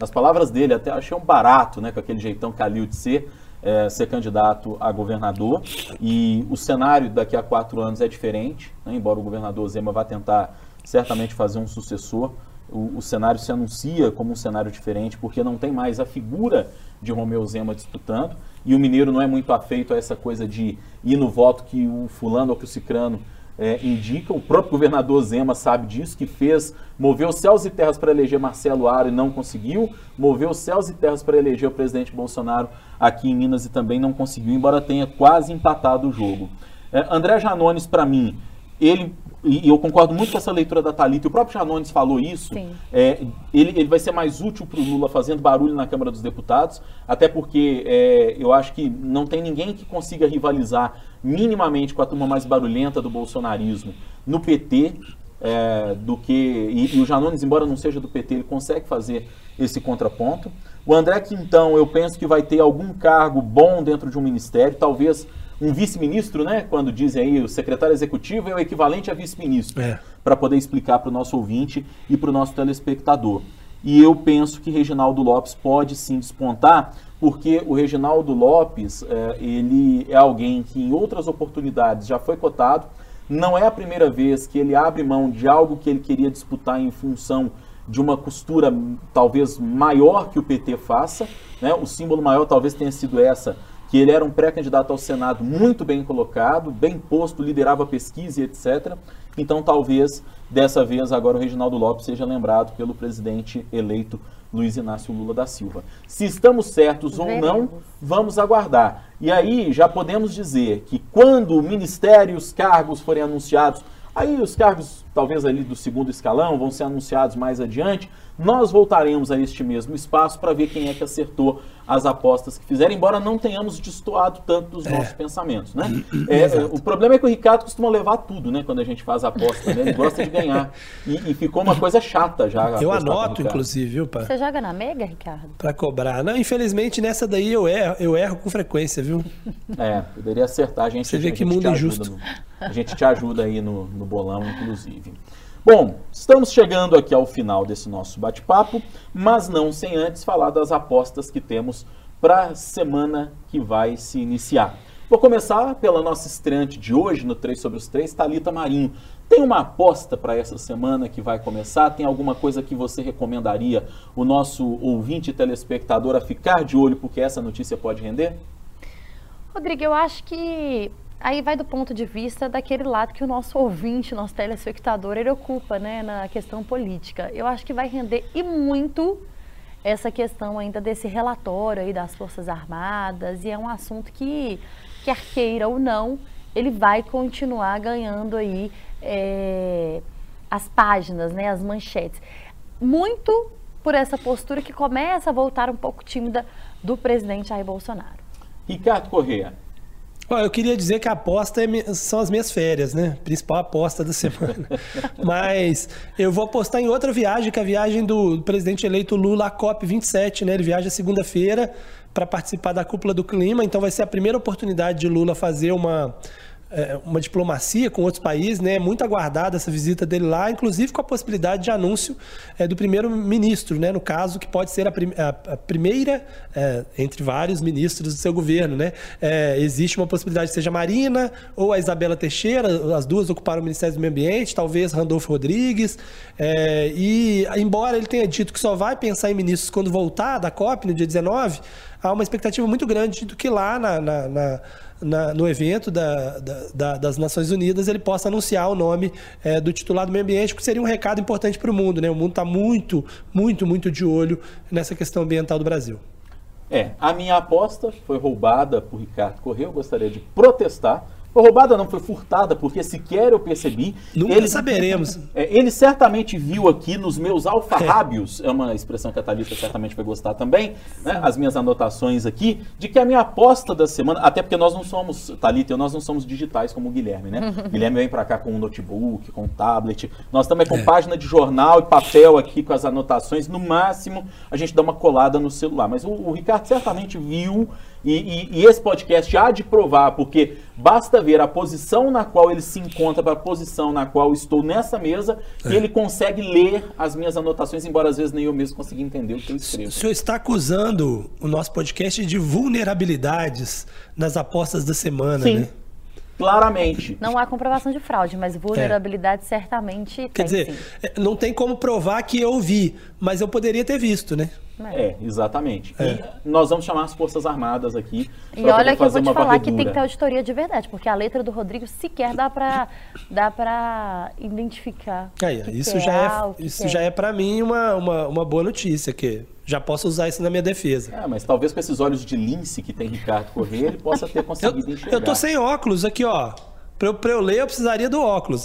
nas palavras dele, até achei um barato, né, com aquele jeitão Calil de ser, é, ser candidato a governador. E o cenário daqui a quatro anos é diferente, né, embora o governador Zema vá tentar certamente fazer um sucessor o, o, cenário se anuncia como um cenário diferente, porque não tem mais a figura de Romeu Zema disputando, e o mineiro não é muito afeito a essa coisa de ir no voto que o fulano ou que o cicrano é, indica. O próprio governador Zema sabe disso, que fez, moveu céus e terras para eleger Marcelo Aro e não conseguiu, moveu céus e terras para eleger o presidente Bolsonaro aqui em Minas e também não conseguiu, embora tenha quase empatado o jogo. É, André Janones, para mim, ele e eu concordo muito com essa leitura da Thalita, e o próprio Janones falou isso, é, ele, ele vai ser mais útil para o Lula fazendo barulho na Câmara dos Deputados, até porque é, eu acho que não tem ninguém que consiga rivalizar minimamente com a turma mais barulhenta do bolsonarismo no PT, é, do que. E, e, o Janones, embora não seja do PT, ele consegue fazer esse contraponto. O André Quintão, eu penso que vai ter algum cargo bom dentro de um ministério, talvez um vice-ministro, né? Quando dizem aí o secretário executivo é o equivalente a vice-ministro, é. para poder explicar para o nosso ouvinte e para o nosso telespectador. E eu penso que Reginaldo Lopes pode sim despontar, porque o Reginaldo Lopes é, ele é alguém que em outras oportunidades já foi cotado. Não é a primeira vez que ele abre mão de algo que ele queria disputar em função de uma costura talvez maior que o PT faça. Né? O símbolo maior talvez tenha sido essa que ele era um pré-candidato ao Senado muito bem colocado, bem posto, liderava pesquisa e etc. Então, talvez dessa vez agora o Reginaldo Lopes seja lembrado pelo presidente eleito Luiz Inácio Lula da Silva. Se estamos certos ou não, vamos aguardar. E aí já podemos dizer que quando o ministério e os cargos forem anunciados, aí os cargos talvez ali do segundo escalão vão ser anunciados mais adiante, nós voltaremos a este mesmo espaço para ver quem é que acertou as apostas que fizeram, embora não tenhamos destoado tanto dos é. nossos pensamentos, né? É, o problema é que o Ricardo costuma levar tudo, né? Quando a gente faz a aposta, né? Ele gosta de ganhar. E, e ficou uma coisa chata já. Eu anoto, inclusive, viu, pai? Você joga na Mega, Ricardo? Para cobrar. Não, infelizmente, nessa daí eu erro, eu erro com frequência, viu? É, poderia acertar. A gente, Você vê que mundo injusto. No, a gente te ajuda aí no, no bolão, inclusive. Bom, estamos chegando aqui ao final desse nosso bate-papo, mas não sem antes falar das apostas que temos para a semana que vai se iniciar. Vou começar pela nossa estreante de hoje, no 3 sobre os 3, Talita Marinho. Tem uma aposta para essa semana que vai começar? Tem alguma coisa que você recomendaria o nosso ouvinte telespectador a ficar de olho porque essa notícia pode render? Rodrigo, eu acho que aí vai do ponto de vista daquele lado que o nosso ouvinte, nosso telespectador, ele ocupa, né, na questão política. Eu acho que vai render e muito essa questão ainda desse relatório aí das Forças Armadas e é um assunto que, quer queira ou não, ele vai continuar ganhando aí é, as páginas, né, as manchetes. Muito por essa postura que começa a voltar um pouco tímida do presidente Jair Bolsonaro. Ricardo Corrêa, eu queria dizer que a aposta é, são as minhas férias, né? Principal aposta da semana. Mas eu vou apostar em outra viagem, que é a viagem do presidente eleito Lula à COP27, né? Ele viaja segunda-feira para participar da cúpula do clima, então vai ser a primeira oportunidade de Lula fazer uma uma diplomacia com outros países, né? Muito aguardada essa visita dele lá, inclusive com a possibilidade de anúncio é, do primeiro-ministro, né? No caso, que pode ser a, prim a, a primeira é, entre vários ministros do seu governo, né? É, existe uma possibilidade de seja a Marina ou a Isabela Teixeira, as duas ocuparam o Ministério do Meio Ambiente, talvez Randolfo Rodrigues. É, e, embora ele tenha dito que só vai pensar em ministros quando voltar da COP no dia 19, há uma expectativa muito grande do que lá na, na, na na, no evento da, da, das Nações Unidas ele possa anunciar o nome é, do titular do meio ambiente, que seria um recado importante para o mundo. Né? O mundo está muito, muito, muito de olho nessa questão ambiental do Brasil. É, a minha aposta foi roubada por Ricardo Correia. Eu gostaria de protestar foi roubada não, foi furtada, porque sequer eu percebi. Nunca ele, saberemos. É, ele certamente viu aqui nos meus alfarrábios, é, é uma expressão que a Thalita certamente vai gostar também, né, as minhas anotações aqui, de que a minha aposta da semana, até porque nós não somos, Thalita e nós não somos digitais como o Guilherme, né? Guilherme vem para cá com um notebook, com um tablet, nós também com é. página de jornal e papel aqui com as anotações, no máximo a gente dá uma colada no celular, mas o, o Ricardo certamente viu e, e, e, esse podcast há de provar, porque basta ver a posição na qual ele se encontra para a posição na qual estou nessa mesa, é. e ele consegue ler as minhas anotações, embora às vezes nem eu mesmo consiga entender o que eu escrevo. O senhor está acusando o nosso podcast de vulnerabilidades nas apostas da semana, Sim. né? Claramente. Não há comprovação de fraude, mas vulnerabilidade é. certamente Quer tem, dizer, sim. É, não tem como provar que eu vi, mas eu poderia ter visto, né? É, é exatamente. É. E nós vamos chamar as Forças Armadas aqui. E olha que eu vou te falar varredura. que tem que ter auditoria de verdade, porque a letra do Rodrigo sequer dá para dá para identificar. É, isso, já é, isso já é para mim uma, uma, uma boa notícia, que já posso usar isso na minha defesa. É, mas talvez com esses olhos de lince que tem Ricardo Corrêa, ele possa ter conseguido eu, enxergar. Eu tô sem óculos aqui, ó. Para eu, eu ler, eu precisaria do óculos.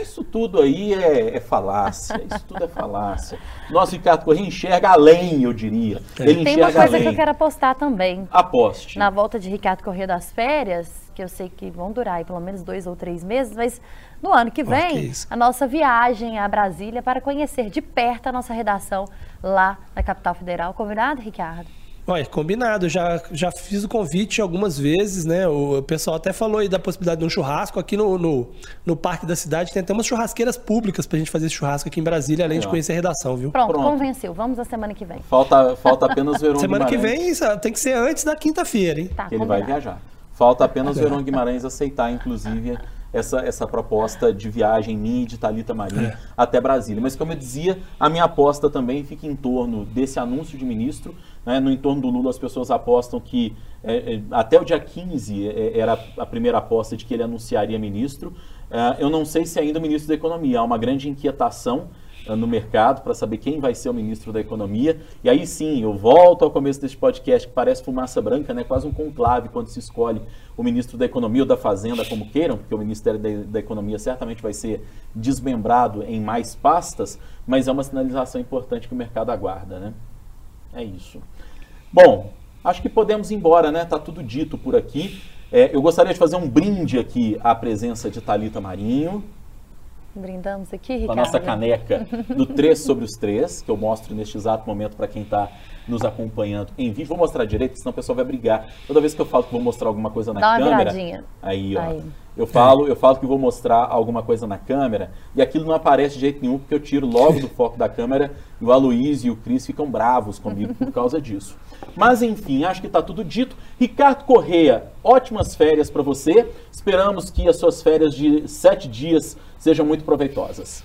Isso tudo aí é, é, falácia, isso tudo é falácia. Nosso Ricardo Corrêa enxerga além, eu diria. É. Ele Tem uma coisa além. que eu quero apostar também. Aposte. Na volta de Ricardo Corrêa das férias, que eu sei que vão durar aí pelo menos dois ou três meses, mas no ano que vem, oh, que a nossa viagem a Brasília para conhecer de perto a nossa redação lá na capital federal. Combinado, Ricardo? Olha, combinado. Já, já fiz o convite algumas vezes, né? O pessoal até falou aí da possibilidade de um churrasco aqui no, no, no Parque da Cidade. Tem até umas churrasqueiras públicas pra gente fazer esse churrasco aqui em Brasília, além é. de conhecer a redação, viu? Pronto, Pronto, convenceu. Vamos na semana que vem. Falta, falta apenas ver um Semana Guimarães. que vem tem que ser antes da quinta-feira, hein? Tá, que ele vai viajar. Falta apenas o Verão Guimarães aceitar, inclusive, essa, essa proposta de viagem minha e de Thalita Marinho é. até Brasília. Mas como eu dizia, a minha aposta também fica em torno desse anúncio de ministro, né, no entorno do Lula, as pessoas apostam que é, é, até o dia 15 é, é, era a primeira aposta de que ele anunciaria ministro. É, eu não sei se ainda o ministro da Economia. Há uma grande inquietação é, no mercado para saber quem vai ser o ministro da Economia. E aí sim, eu volto ao começo deste podcast que parece fumaça branca, né? quase um conclave quando se escolhe o ministro da Economia ou da Fazenda, como queiram, porque o Ministério da, da Economia certamente vai ser desmembrado em mais pastas, mas é uma sinalização importante que o mercado aguarda. Né? É isso. Bom, acho que podemos ir embora, né? Tá tudo dito por aqui. É, eu gostaria de fazer um brinde aqui à presença de Talita Marinho. Brindamos aqui, Ricardo. Com a nossa caneca do 3 sobre os 3, que eu mostro neste exato momento para quem está nos acompanhando em vídeo. Vou mostrar direito, senão o pessoal vai brigar. Toda vez que eu falo que vou mostrar alguma coisa na Dá câmera. Viradinha. Aí, ó. Aí. Eu falo, eu falo que vou mostrar alguma coisa na câmera e aquilo não aparece de jeito nenhum porque eu tiro logo do foco da câmera e o Aloysio e o Cris ficam bravos comigo por causa disso. Mas enfim, acho que está tudo dito. Ricardo Correia, ótimas férias para você. Esperamos que as suas férias de sete dias sejam muito proveitosas.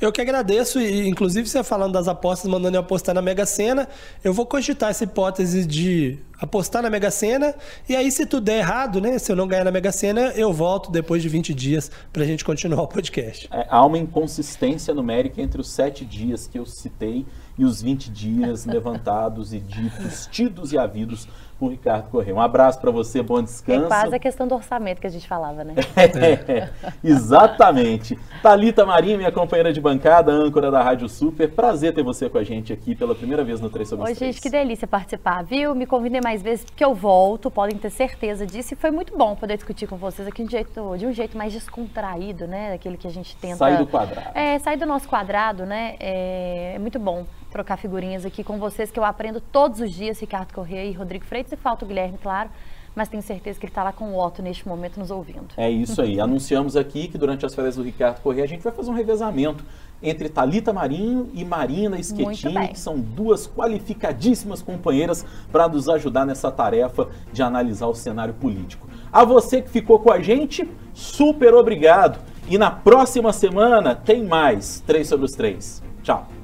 Eu que agradeço, e inclusive você falando das apostas, mandando eu apostar na Mega Sena, eu vou cogitar essa hipótese de apostar na Mega Sena, e aí se tudo der errado, né, se eu não ganhar na Mega Sena, eu volto depois de 20 dias para a gente continuar o podcast. É, há uma inconsistência numérica entre os sete dias que eu citei e os 20 dias levantados e ditos, tidos e havidos por Ricardo Correia. Um abraço para você, bom descanso. É quase a questão do orçamento que a gente falava, né? é, exatamente. Talita Marinho, minha companheira de bancada, âncora da Rádio Super. Prazer ter você com a gente aqui pela primeira vez no 3 sobre Oi, 3. gente, que delícia participar, viu? Me convidem mais vezes porque eu volto, podem ter certeza disso. E foi muito bom poder discutir com vocês aqui de um jeito, de um jeito mais descontraído, né? Daquele que a gente tenta... Sair do quadrado. É, sair do nosso quadrado, né? É, é muito bom trocar figurinhas aqui com vocês, que eu aprendo todos os dias, Ricardo Correia e Rodrigo Freitas, e falta o Guilherme, claro. mas tenho certeza que ele está lá com o Otto neste momento nos ouvindo. É isso aí. Anunciamos aqui que durante as férias do Ricardo Corrêa a gente vai fazer um revezamento entre Talita Marinho e Marina Schettini, que são duas qualificadíssimas companheiras para nos ajudar nessa tarefa de analisar o cenário político. A você que ficou com a gente, super obrigado. E na próxima semana tem mais 3 sobre os 3. Tchau.